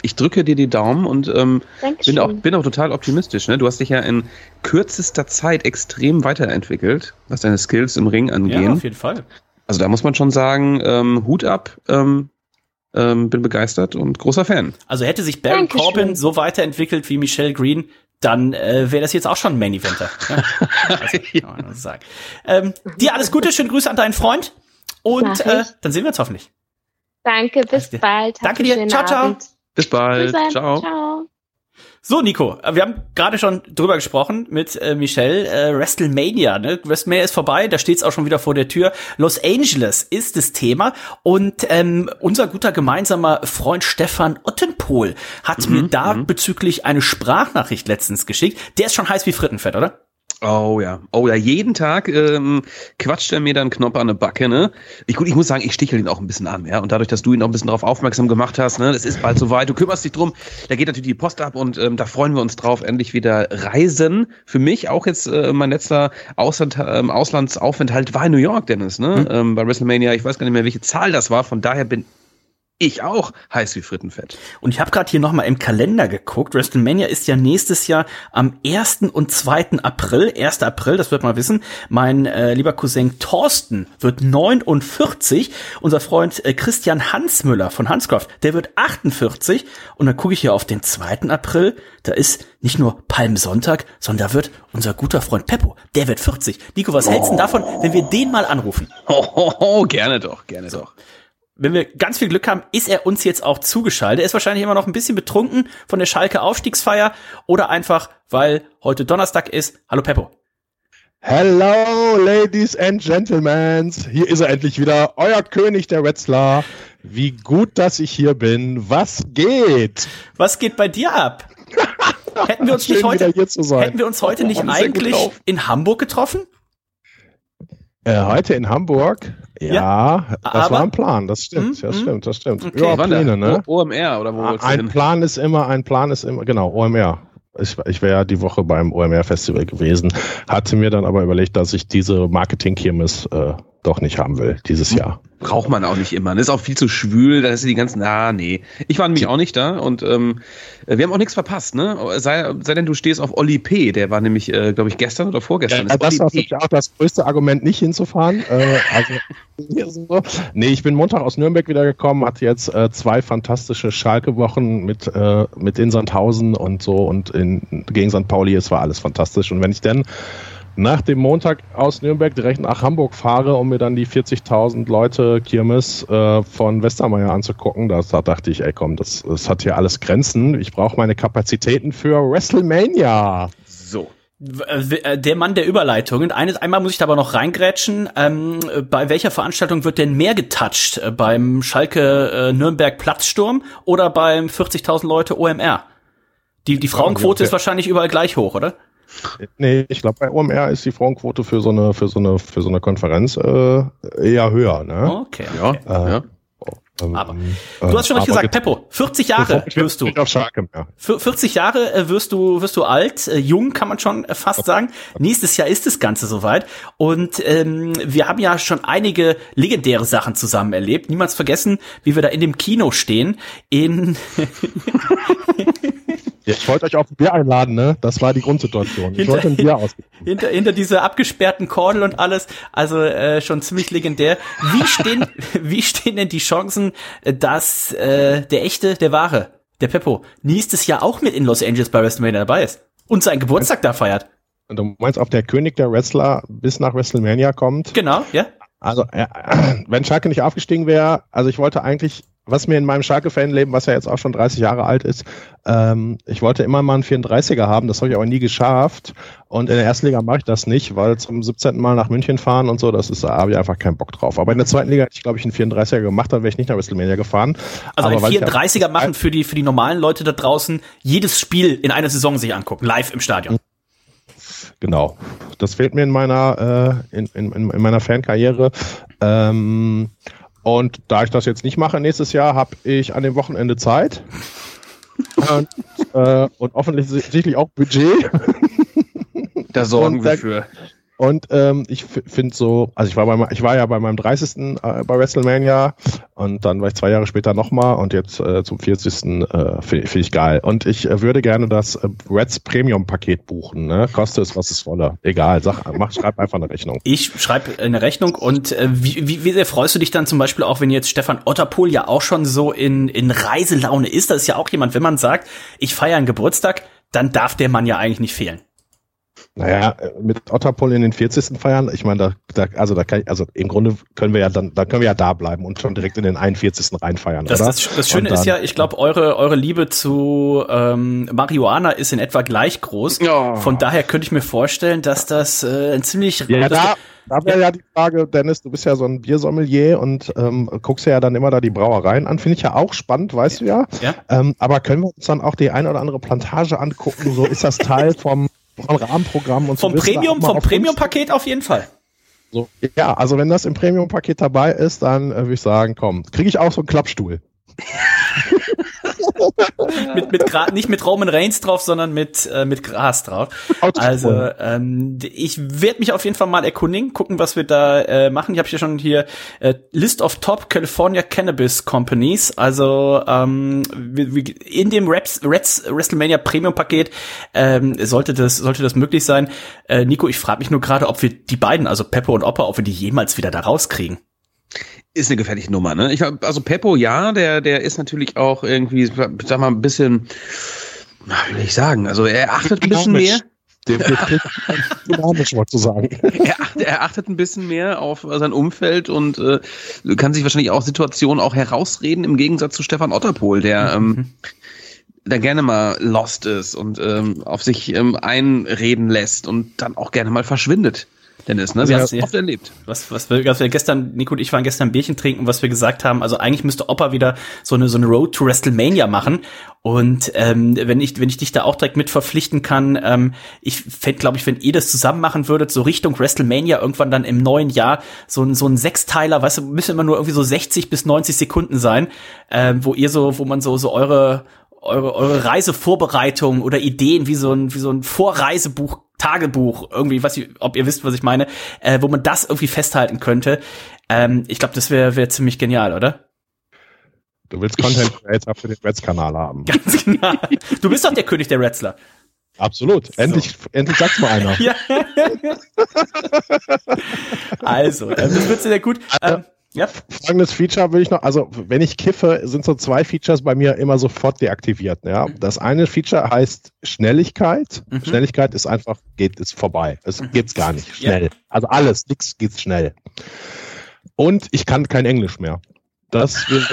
Ich drücke dir die Daumen und ähm, Dankeschön. bin, auch, bin auch total optimistisch. Ne? Du hast dich ja in kürzester Zeit extrem weiterentwickelt, was deine Skills im Ring ja, angehen. auf jeden Fall. also da muss man schon sagen, ähm, Hut ab, ähm, ähm, bin begeistert und großer Fan. Also hätte sich Baron Dankeschön. Corbin so weiterentwickelt wie Michelle Green, dann äh, wäre das jetzt auch schon ein Main Eventer. Ja? Also, kann man nur sagen. Ähm, dir alles Gute, schöne Grüße an deinen Freund und äh, dann sehen wir uns hoffentlich. Danke, bis bald. Danke dir. Ciao, ciao. Abend. Bis bald. Grüße. Ciao. ciao. So, Nico, äh, wir haben gerade schon drüber gesprochen mit äh, Michelle. Äh, WrestleMania, ne? WrestleMania ist vorbei, da steht's auch schon wieder vor der Tür. Los Angeles ist das Thema und ähm, unser guter gemeinsamer Freund Stefan Ottenpohl hat mir da bezüglich eine Sprachnachricht letztens geschickt. Der ist schon heiß wie Frittenfett, oder? Oh ja, oh ja, jeden Tag ähm, quatscht er mir dann Knopf an eine Backe, ne? Ich, gut, ich muss sagen, ich stichel ihn auch ein bisschen an, ja. Und dadurch, dass du ihn auch ein bisschen darauf aufmerksam gemacht hast, ne, das ist bald soweit, du kümmerst dich drum, da geht natürlich die Post ab und ähm, da freuen wir uns drauf, endlich wieder reisen. Für mich auch jetzt äh, mein letzter Ausland, ähm, Auslandsaufenthalt war in New York, Dennis, ne? Ähm, bei WrestleMania, ich weiß gar nicht mehr, welche Zahl das war, von daher bin Ich auch, heiß wie Frittenfett. Und ich habe gerade hier nochmal im Kalender geguckt. WrestleMania ist ja nächstes Jahr am 1. und 2. April. 1. April, das wird man wissen. Mein äh, lieber Cousin Thorsten wird 49. Unser Freund äh, Christian Hansmüller von Hanscraft, der wird 48. Und dann gucke ich hier auf den 2. April. Da ist nicht nur Palmsonntag, sondern da wird unser guter Freund Peppo, der wird 40. Nico, was oh. hältst du davon, wenn wir den mal anrufen? Oh, oh, oh gerne doch, gerne so. doch wenn wir ganz viel Glück haben, ist er uns jetzt auch zugeschaltet. Er ist wahrscheinlich immer noch ein bisschen betrunken von der Schalke Aufstiegsfeier oder einfach, weil heute Donnerstag ist. Hallo Peppo. Hello, Ladies and Gentlemen. Hier ist er endlich wieder, euer König der Wetzlar. Wie gut, dass ich hier bin. Was geht? Was geht bei dir ab? hätten wir uns nicht heute, hätten wir uns heute nicht eigentlich in Hamburg getroffen? Äh, heute in Hamburg? Ja, ja das aber, war ein Plan, das stimmt, das hm, hm. stimmt, das stimmt. Okay. Ja, Pläne, ne? OMR oder wo? Ein Plan ist immer, ein Plan ist immer, genau, OMR. Ich, ich wäre die Woche beim OMR-Festival gewesen, hatte mir dann aber überlegt, dass ich diese Marketing-Kirmes äh, doch nicht haben will dieses Jahr. Braucht man auch nicht immer. Das ist auch viel zu schwül, da ist die ganzen, ah, nee. Ich war nämlich auch nicht da und ähm, wir haben auch nichts verpasst, ne? Sei, sei denn, du stehst auf Oli P., der war nämlich, äh, glaube ich, gestern oder vorgestern. Ja, das war natürlich auch das größte Argument, nicht hinzufahren. äh, also, so. Nee, ich bin Montag aus Nürnberg wieder gekommen, hatte jetzt äh, zwei fantastische Schalke-Wochen mit, äh, mit in Sandhausen und so und in, gegen St. Pauli, es war alles fantastisch. Und wenn ich dann nach dem Montag aus Nürnberg direkt nach Hamburg fahre, um mir dann die 40.000 Leute Kirmes äh, von Westermeier anzugucken. Da, da dachte ich, ey komm, das, das hat hier alles Grenzen. Ich brauche meine Kapazitäten für WrestleMania. So. Äh, der Mann der Überleitungen. Eines, einmal muss ich da aber noch reingrätschen. Ähm, bei welcher Veranstaltung wird denn mehr getoucht? Äh, beim Schalke äh, Nürnberg Platzsturm oder beim 40.000 Leute OMR? Die, die Frauenquote ist wahrscheinlich überall gleich hoch, oder? Nee, ich glaube, bei OMR ist die Frauenquote für so eine, für so eine, für so eine Konferenz äh, eher höher. Ne? Okay. Ja, okay. Äh, ja. Ähm, aber du hast schon richtig gesagt, Peppo, 40 Jahre wirst du. 40 Jahre äh, wirst du, wirst du alt, äh, jung kann man schon fast sagen. Nächstes Jahr ist das Ganze soweit. Und ähm, wir haben ja schon einige legendäre Sachen zusammen erlebt. Niemals vergessen, wie wir da in dem Kino stehen. In ich wollte euch auf ein Bier einladen, ne? Das war die Grundsituation. Ich hinter, wollte ein Bier aus. Hinter, hinter dieser abgesperrten Kordel und alles, also äh, schon ziemlich legendär. Wie stehen, wie stehen denn die Chancen, dass äh, der echte, der wahre, der Peppo, nächstes Jahr auch mit in Los Angeles bei WrestleMania dabei ist und seinen Geburtstag da feiert? Und du meinst, ob der König der Wrestler bis nach WrestleMania kommt? Genau, ja. Also, äh, wenn Schalke nicht aufgestiegen wäre, also ich wollte eigentlich was mir in meinem Schalke-Fanleben, was ja jetzt auch schon 30 Jahre alt ist, ähm, ich wollte immer mal einen 34er haben, das habe ich aber nie geschafft. Und in der ersten Liga mache ich das nicht, weil zum 17. Mal nach München fahren und so, das ist, da habe ich einfach keinen Bock drauf. Aber in der zweiten Liga hätte ich, glaube ich, einen 34er gemacht, dann wäre ich nicht nach WrestleMania gefahren. Also aber ein 34er machen für die, für die normalen Leute da draußen jedes Spiel in einer Saison sich angucken, live im Stadion. Genau. Das fehlt mir in meiner, äh, in, in, in meiner Fankarriere. Ähm, und da ich das jetzt nicht mache nächstes Jahr, habe ich an dem Wochenende Zeit. und, äh, und offensichtlich auch Budget. Da sorgen wir für. Und ähm, ich finde so, also ich war, bei, ich war ja bei meinem 30. Äh, bei WrestleMania und dann war ich zwei Jahre später nochmal und jetzt äh, zum 40. Äh, finde find ich geil. Und ich äh, würde gerne das äh, Reds Premium-Paket buchen. Ne? Koste es, was es wolle. Egal, sag, mach, schreib einfach eine Rechnung. Ich schreibe eine Rechnung und äh, wie, wie, wie sehr freust du dich dann zum Beispiel auch, wenn jetzt Stefan Otterpohl ja auch schon so in, in Reiselaune ist? Das ist ja auch jemand, wenn man sagt, ich feiere einen Geburtstag, dann darf der Mann ja eigentlich nicht fehlen. Naja, mit Otterpol in den 40. feiern, ich meine, da, da, also da kann ich, also im Grunde können wir ja dann, da können wir ja da bleiben und schon direkt in den 41. reinfeiern, das, oder? Das, das Schöne dann, ist ja, ich glaube, eure, eure Liebe zu ähm, Marihuana ist in etwa gleich groß. Oh. Von daher könnte ich mir vorstellen, dass das äh, ein ziemlich ja, da, da wäre ja die Frage, Dennis, du bist ja so ein Biersommelier und ähm, guckst ja dann immer da die Brauereien an. Finde ich ja auch spannend, weißt du ja. ja. Ähm, aber können wir uns dann auch die eine oder andere Plantage angucken? So ist das Teil vom vom Rahmenprogramm und vom so. Premium, vom Premium-Paket auf jeden Fall. So, ja, also wenn das im Premium-Paket dabei ist, dann äh, würde ich sagen, komm, kriege ich auch so einen Klappstuhl. mit, mit Gra nicht mit Roman Reigns drauf, sondern mit, äh, mit Gras drauf. Also ähm, ich werde mich auf jeden Fall mal erkundigen, gucken, was wir da äh, machen. Ich habe hier schon hier äh, List of Top California Cannabis Companies. Also ähm, in dem Raps, Reds WrestleMania Premium Paket ähm, sollte das sollte das möglich sein. Äh, Nico, ich frage mich nur gerade, ob wir die beiden, also Peppo und Opa, ob wir die jemals wieder da rauskriegen ist eine gefährliche Nummer, ne? Ich hab, also Peppo, ja, der, der ist natürlich auch irgendwie, sag mal, ein bisschen, wie will ich sagen, also er achtet ein bisschen mehr. dynamisch, zu sagen. Er, er, achtet ein bisschen mehr auf sein Umfeld und äh, kann sich wahrscheinlich auch Situationen auch herausreden, im Gegensatz zu Stefan Otterpohl, der ähm, der gerne mal lost ist und ähm, auf sich ähm, einreden lässt und dann auch gerne mal verschwindet. Dennis, ne? Wir haben es oft erlebt. Was, was wir, was wir gestern, Nico und ich waren gestern ein Bierchen trinken, was wir gesagt haben, also eigentlich müsste Opa wieder so eine, so eine Road to WrestleMania machen. Und ähm, wenn ich, wenn ich dich da auch direkt mit verpflichten kann, ähm, ich fände, glaube ich, wenn ihr das zusammen machen würdet, so Richtung WrestleMania irgendwann dann im neuen Jahr, so ein, so ein Sechsteiler, weißt du, müssen immer nur irgendwie so 60 bis 90 Sekunden sein, ähm, wo ihr so, wo man so, so eure, eure, eure Reisevorbereitung oder Ideen wie so ein, wie so ein Vorreisebuch Tagebuch, irgendwie, was ich, ob ihr wisst, was ich meine, äh, wo man das irgendwie festhalten könnte. Ähm, ich glaube, das wäre wär ziemlich genial, oder? Du willst Content Creator für den Reds-Kanal haben. Ganz genau. Du bist doch der König der Redsler. Absolut. Endlich, so. endlich sagt's mal einer. ja. also, das wird sehr gut. Ähm, ja. Folgendes Feature will ich noch, also wenn ich kiffe, sind so zwei Features bei mir immer sofort deaktiviert. Ja? Das eine Feature heißt Schnelligkeit. Mhm. Schnelligkeit ist einfach, geht, ist vorbei. Es mhm. geht's gar nicht. Schnell. Ja. Also alles, nix geht's schnell. Und ich kann kein Englisch mehr. Das wird,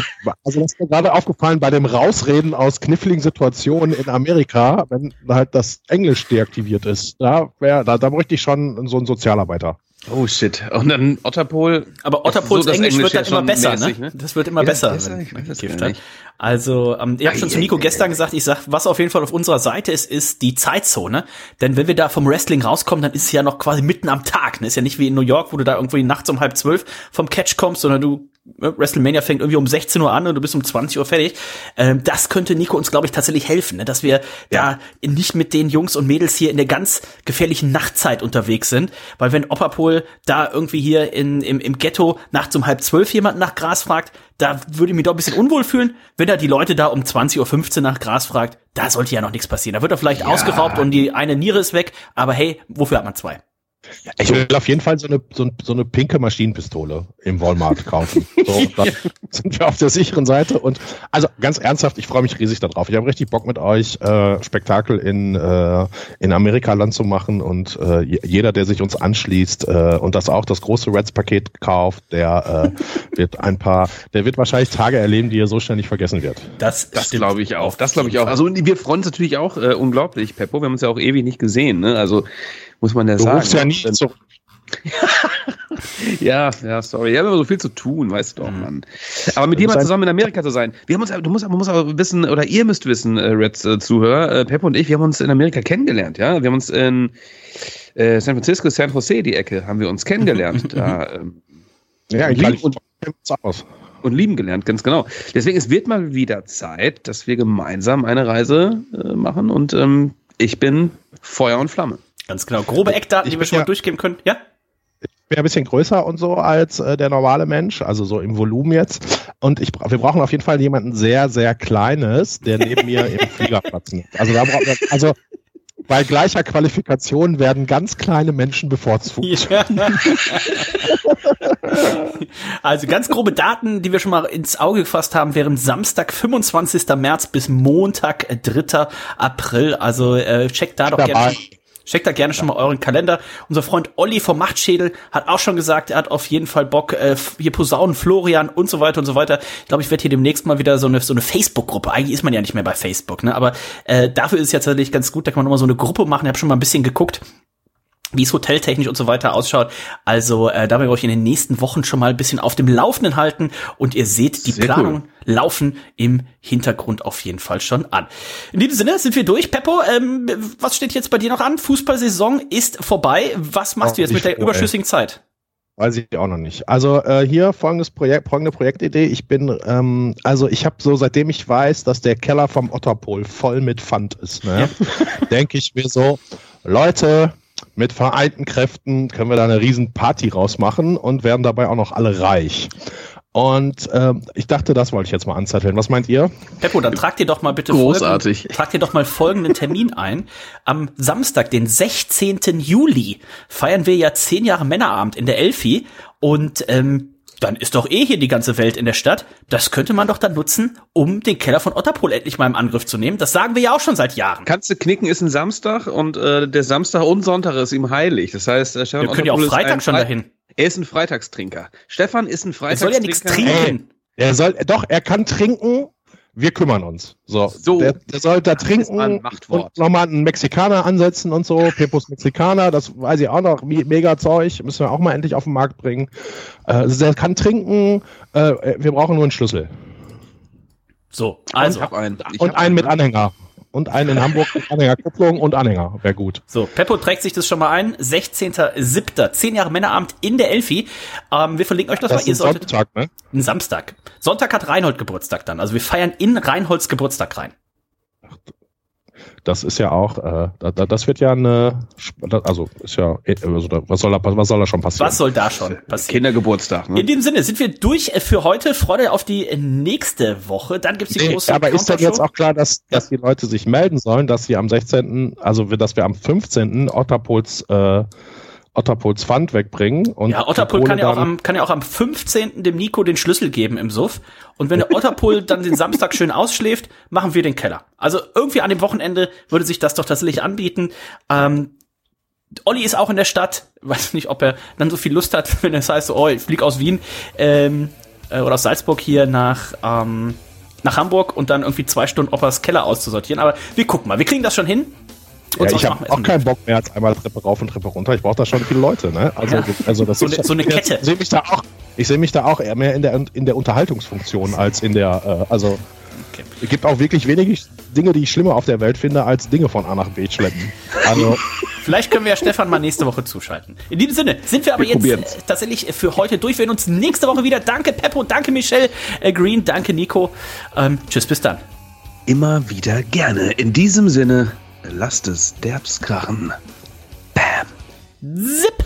also das ist mir gerade aufgefallen bei dem Rausreden aus kniffligen Situationen in Amerika, wenn halt das Englisch deaktiviert ist. Da, wär, da, da bräuchte ich schon so einen Sozialarbeiter. Oh shit. Und dann Otterpol. Aber Otterpols so, Englisch, Englisch, wird dann immer besser, mäßig, ne? Das wird immer ja, besser. besser ich weiß das also, ähm, ihr habt schon zu Nico gestern gesagt, ich sag, was auf jeden Fall auf unserer Seite ist, ist die Zeitzone. Denn wenn wir da vom Wrestling rauskommen, dann ist es ja noch quasi mitten am Tag. Ne? Ist ja nicht wie in New York, wo du da irgendwie nachts um halb zwölf vom Catch kommst, sondern du Ne, WrestleMania fängt irgendwie um 16 Uhr an und du bist um 20 Uhr fertig. Ähm, das könnte Nico uns, glaube ich, tatsächlich helfen, ne? dass wir ja. da nicht mit den Jungs und Mädels hier in der ganz gefährlichen Nachtzeit unterwegs sind. Weil wenn Opperpol da irgendwie hier in, im, im Ghetto nachts um halb zwölf jemanden nach Gras fragt, da würde ich mich doch ein bisschen unwohl fühlen. Wenn er die Leute da um 20.15 Uhr nach Gras fragt, da sollte ja noch nichts passieren. Da wird er vielleicht ja. ausgeraubt und die eine Niere ist weg. Aber hey, wofür hat man zwei? Ich will auf jeden Fall so eine, so, so eine pinke Maschinenpistole im Walmart kaufen. So, dann sind wir auf der sicheren Seite. Und also ganz ernsthaft, ich freue mich riesig darauf. Ich habe richtig Bock mit euch, äh, Spektakel in, äh, in Amerika-Land zu machen. Und äh, jeder, der sich uns anschließt äh, und das auch das große Reds-Paket kauft, der äh, wird ein paar, der wird wahrscheinlich Tage erleben, die er so schnell nicht vergessen wird. Das, das glaube ich auch. Das glaube ich auch. Also wir freuen uns natürlich auch äh, unglaublich, Peppo. Wir haben uns ja auch ewig nicht gesehen. Ne? Also muss man ja du sagen. Rufst ja nie zurück. ja, ja, sorry. Wir haben immer so viel zu tun, weißt du doch, mhm. Mann. Aber mit jemandem zusammen in Amerika zu sein. Wir haben uns, du musst, man muss aber wissen, oder ihr müsst wissen, äh, Reds äh, Zuhörer, äh, Pep und ich, wir haben uns in Amerika kennengelernt, ja. Wir haben uns in äh, San Francisco, San Jose, die Ecke, haben wir uns kennengelernt. da, ähm, ja, ich lieben und, und lieben gelernt, ganz genau. Deswegen, es wird mal wieder Zeit, dass wir gemeinsam eine Reise äh, machen und ähm, ich bin Feuer und Flamme. Ganz genau. Grobe Eckdaten, die wir schon ja, mal durchgeben können. Ja? Ich bin ein bisschen größer und so als äh, der normale Mensch, also so im Volumen jetzt. Und ich, wir brauchen auf jeden Fall jemanden sehr, sehr Kleines, der neben mir im Flieger Platz nimmt. Also, da brauchen wir, also bei gleicher Qualifikation werden ganz kleine Menschen bevorzugt. Ja. also ganz grobe Daten, die wir schon mal ins Auge gefasst haben, wären Samstag, 25. März bis Montag, 3. April. Also äh, checkt da doch gerne. Checkt da gerne schon mal euren Kalender. Unser Freund Olli vom Machtschädel hat auch schon gesagt, er hat auf jeden Fall Bock, äh, hier Posaunen, Florian und so weiter und so weiter. Ich glaube, ich werde hier demnächst mal wieder so eine, so eine Facebook-Gruppe. Eigentlich ist man ja nicht mehr bei Facebook, ne? Aber äh, dafür ist es ja tatsächlich ganz gut, da kann man nochmal so eine Gruppe machen. Ich habe schon mal ein bisschen geguckt wie es hoteltechnisch und so weiter ausschaut. Also äh, da werden wir euch in den nächsten Wochen schon mal ein bisschen auf dem Laufenden halten und ihr seht, die Sehr Planungen cool. laufen im Hintergrund auf jeden Fall schon an. In diesem Sinne sind wir durch. Peppo, ähm, was steht jetzt bei dir noch an? Fußballsaison ist vorbei. Was machst oh, du jetzt mit der überschüssigen Zeit? Weiß ich auch noch nicht. Also äh, hier folgendes Projekt, folgende Projektidee. Ich bin, ähm, also ich habe so, seitdem ich weiß, dass der Keller vom Otterpol voll mit Pfand ist, ne, denke ich mir so, Leute, mit vereinten Kräften können wir da eine riesen Party rausmachen und werden dabei auch noch alle reich. Und ähm, ich dachte, das wollte ich jetzt mal anzetteln. Was meint ihr? Peppo, dann trag dir doch mal bitte Großartig. Folgenden, trag dir doch mal folgenden Termin ein. Am Samstag, den 16. Juli, feiern wir ja zehn Jahre Männerabend in der Elfi und ähm, dann ist doch eh hier die ganze Welt in der Stadt. Das könnte man doch dann nutzen, um den Keller von Otterpol endlich mal im Angriff zu nehmen. Das sagen wir ja auch schon seit Jahren. Kannst du knicken, ist ein Samstag und äh, der Samstag und Sonntag ist ihm heilig. Das heißt, äh, Stefan Wir können ja auch Freitag schon dahin. Er ist ein Freitagstrinker. Stefan ist ein Er soll Freitagstrinker. ja nichts trinken. Er soll, doch, er kann trinken. Wir kümmern uns. So, So. Der, der soll da trinken und nochmal einen Mexikaner ansetzen und so. Pepos Mexikaner, das weiß ich auch noch. Me- Mega Zeug. Müssen wir auch mal endlich auf den Markt bringen. Äh, also der kann trinken. Äh, wir brauchen nur einen Schlüssel. So, Also, ich hab einen. Ich und hab einen mit Anhänger. Und einen in Hamburg mit Anhängerkupplung und Anhänger. Wäre gut. So, Peppo trägt sich das schon mal ein. 16.07. Zehn Jahre Männerabend in der Elfi. Ähm, wir verlinken euch das, Das mal. ist Ihr solltet Sonntag, ne? ein Samstag. Sonntag hat Reinhold Geburtstag dann. Also wir feiern in Reinholds Geburtstag rein. Das ist ja auch, äh, da, da, das wird ja eine, also ist ja, äh, also da- was soll da, was soll da schon passieren? Was soll da schon passieren? Kindergeburtstag. Ne? In dem Sinne sind wir durch für heute. Freude auf die nächste Woche. Dann gibt's die Nee, große aber ist denn Countershow. jetzt auch klar, dass, dass die Leute sich melden sollen, dass sie am 16., also wir- dass wir am 15. Otterpols, äh, Otterpols Pfand wegbringen? Und Ja, Otterpol kann ja, auch am, kann ja auch am 15. dem Nico den Schlüssel geben im Suff. Und wenn der Otterpol dann den Samstag schön ausschläft, machen wir den Keller. Also irgendwie an dem Wochenende würde sich das doch tatsächlich anbieten. Ähm, Olli ist auch in der Stadt. Weiß nicht, ob er dann so viel Lust hat, wenn es heißt, so, oh, ich flieg aus Wien ähm, äh, oder aus Salzburg hier nach, ähm, nach Hamburg und dann irgendwie zwei Stunden Oppers Keller auszusortieren. Aber wir gucken mal. Wir kriegen das schon hin. Ja, ich habe auch keinen Bock mehr als einmal Treppe rauf und Treppe runter. Ich brauche da schon viele Leute, ne? Also, Ja. also das So ist eine- so eine Kette. Ich sehe mich da auch, ich sehe mich da auch eher mehr in der in der Unterhaltungsfunktion als in der, äh, also Okay. es gibt auch wirklich wenig Dinge, die ich schlimmer auf der Welt finde, als Dinge von A nach B schleppen. Also Vielleicht können wir ja Stefan mal nächste Woche zuschalten. In diesem Sinne sind wir aber Wir jetzt probieren's. tatsächlich für heute durch. Wir sehen uns nächste Woche wieder. Danke Peppo, danke Michelle äh, Green, danke Nico. Ähm, tschüss, bis dann. Immer wieder gerne. In diesem Sinne, lasst es derbs krachen. Bam. Zip!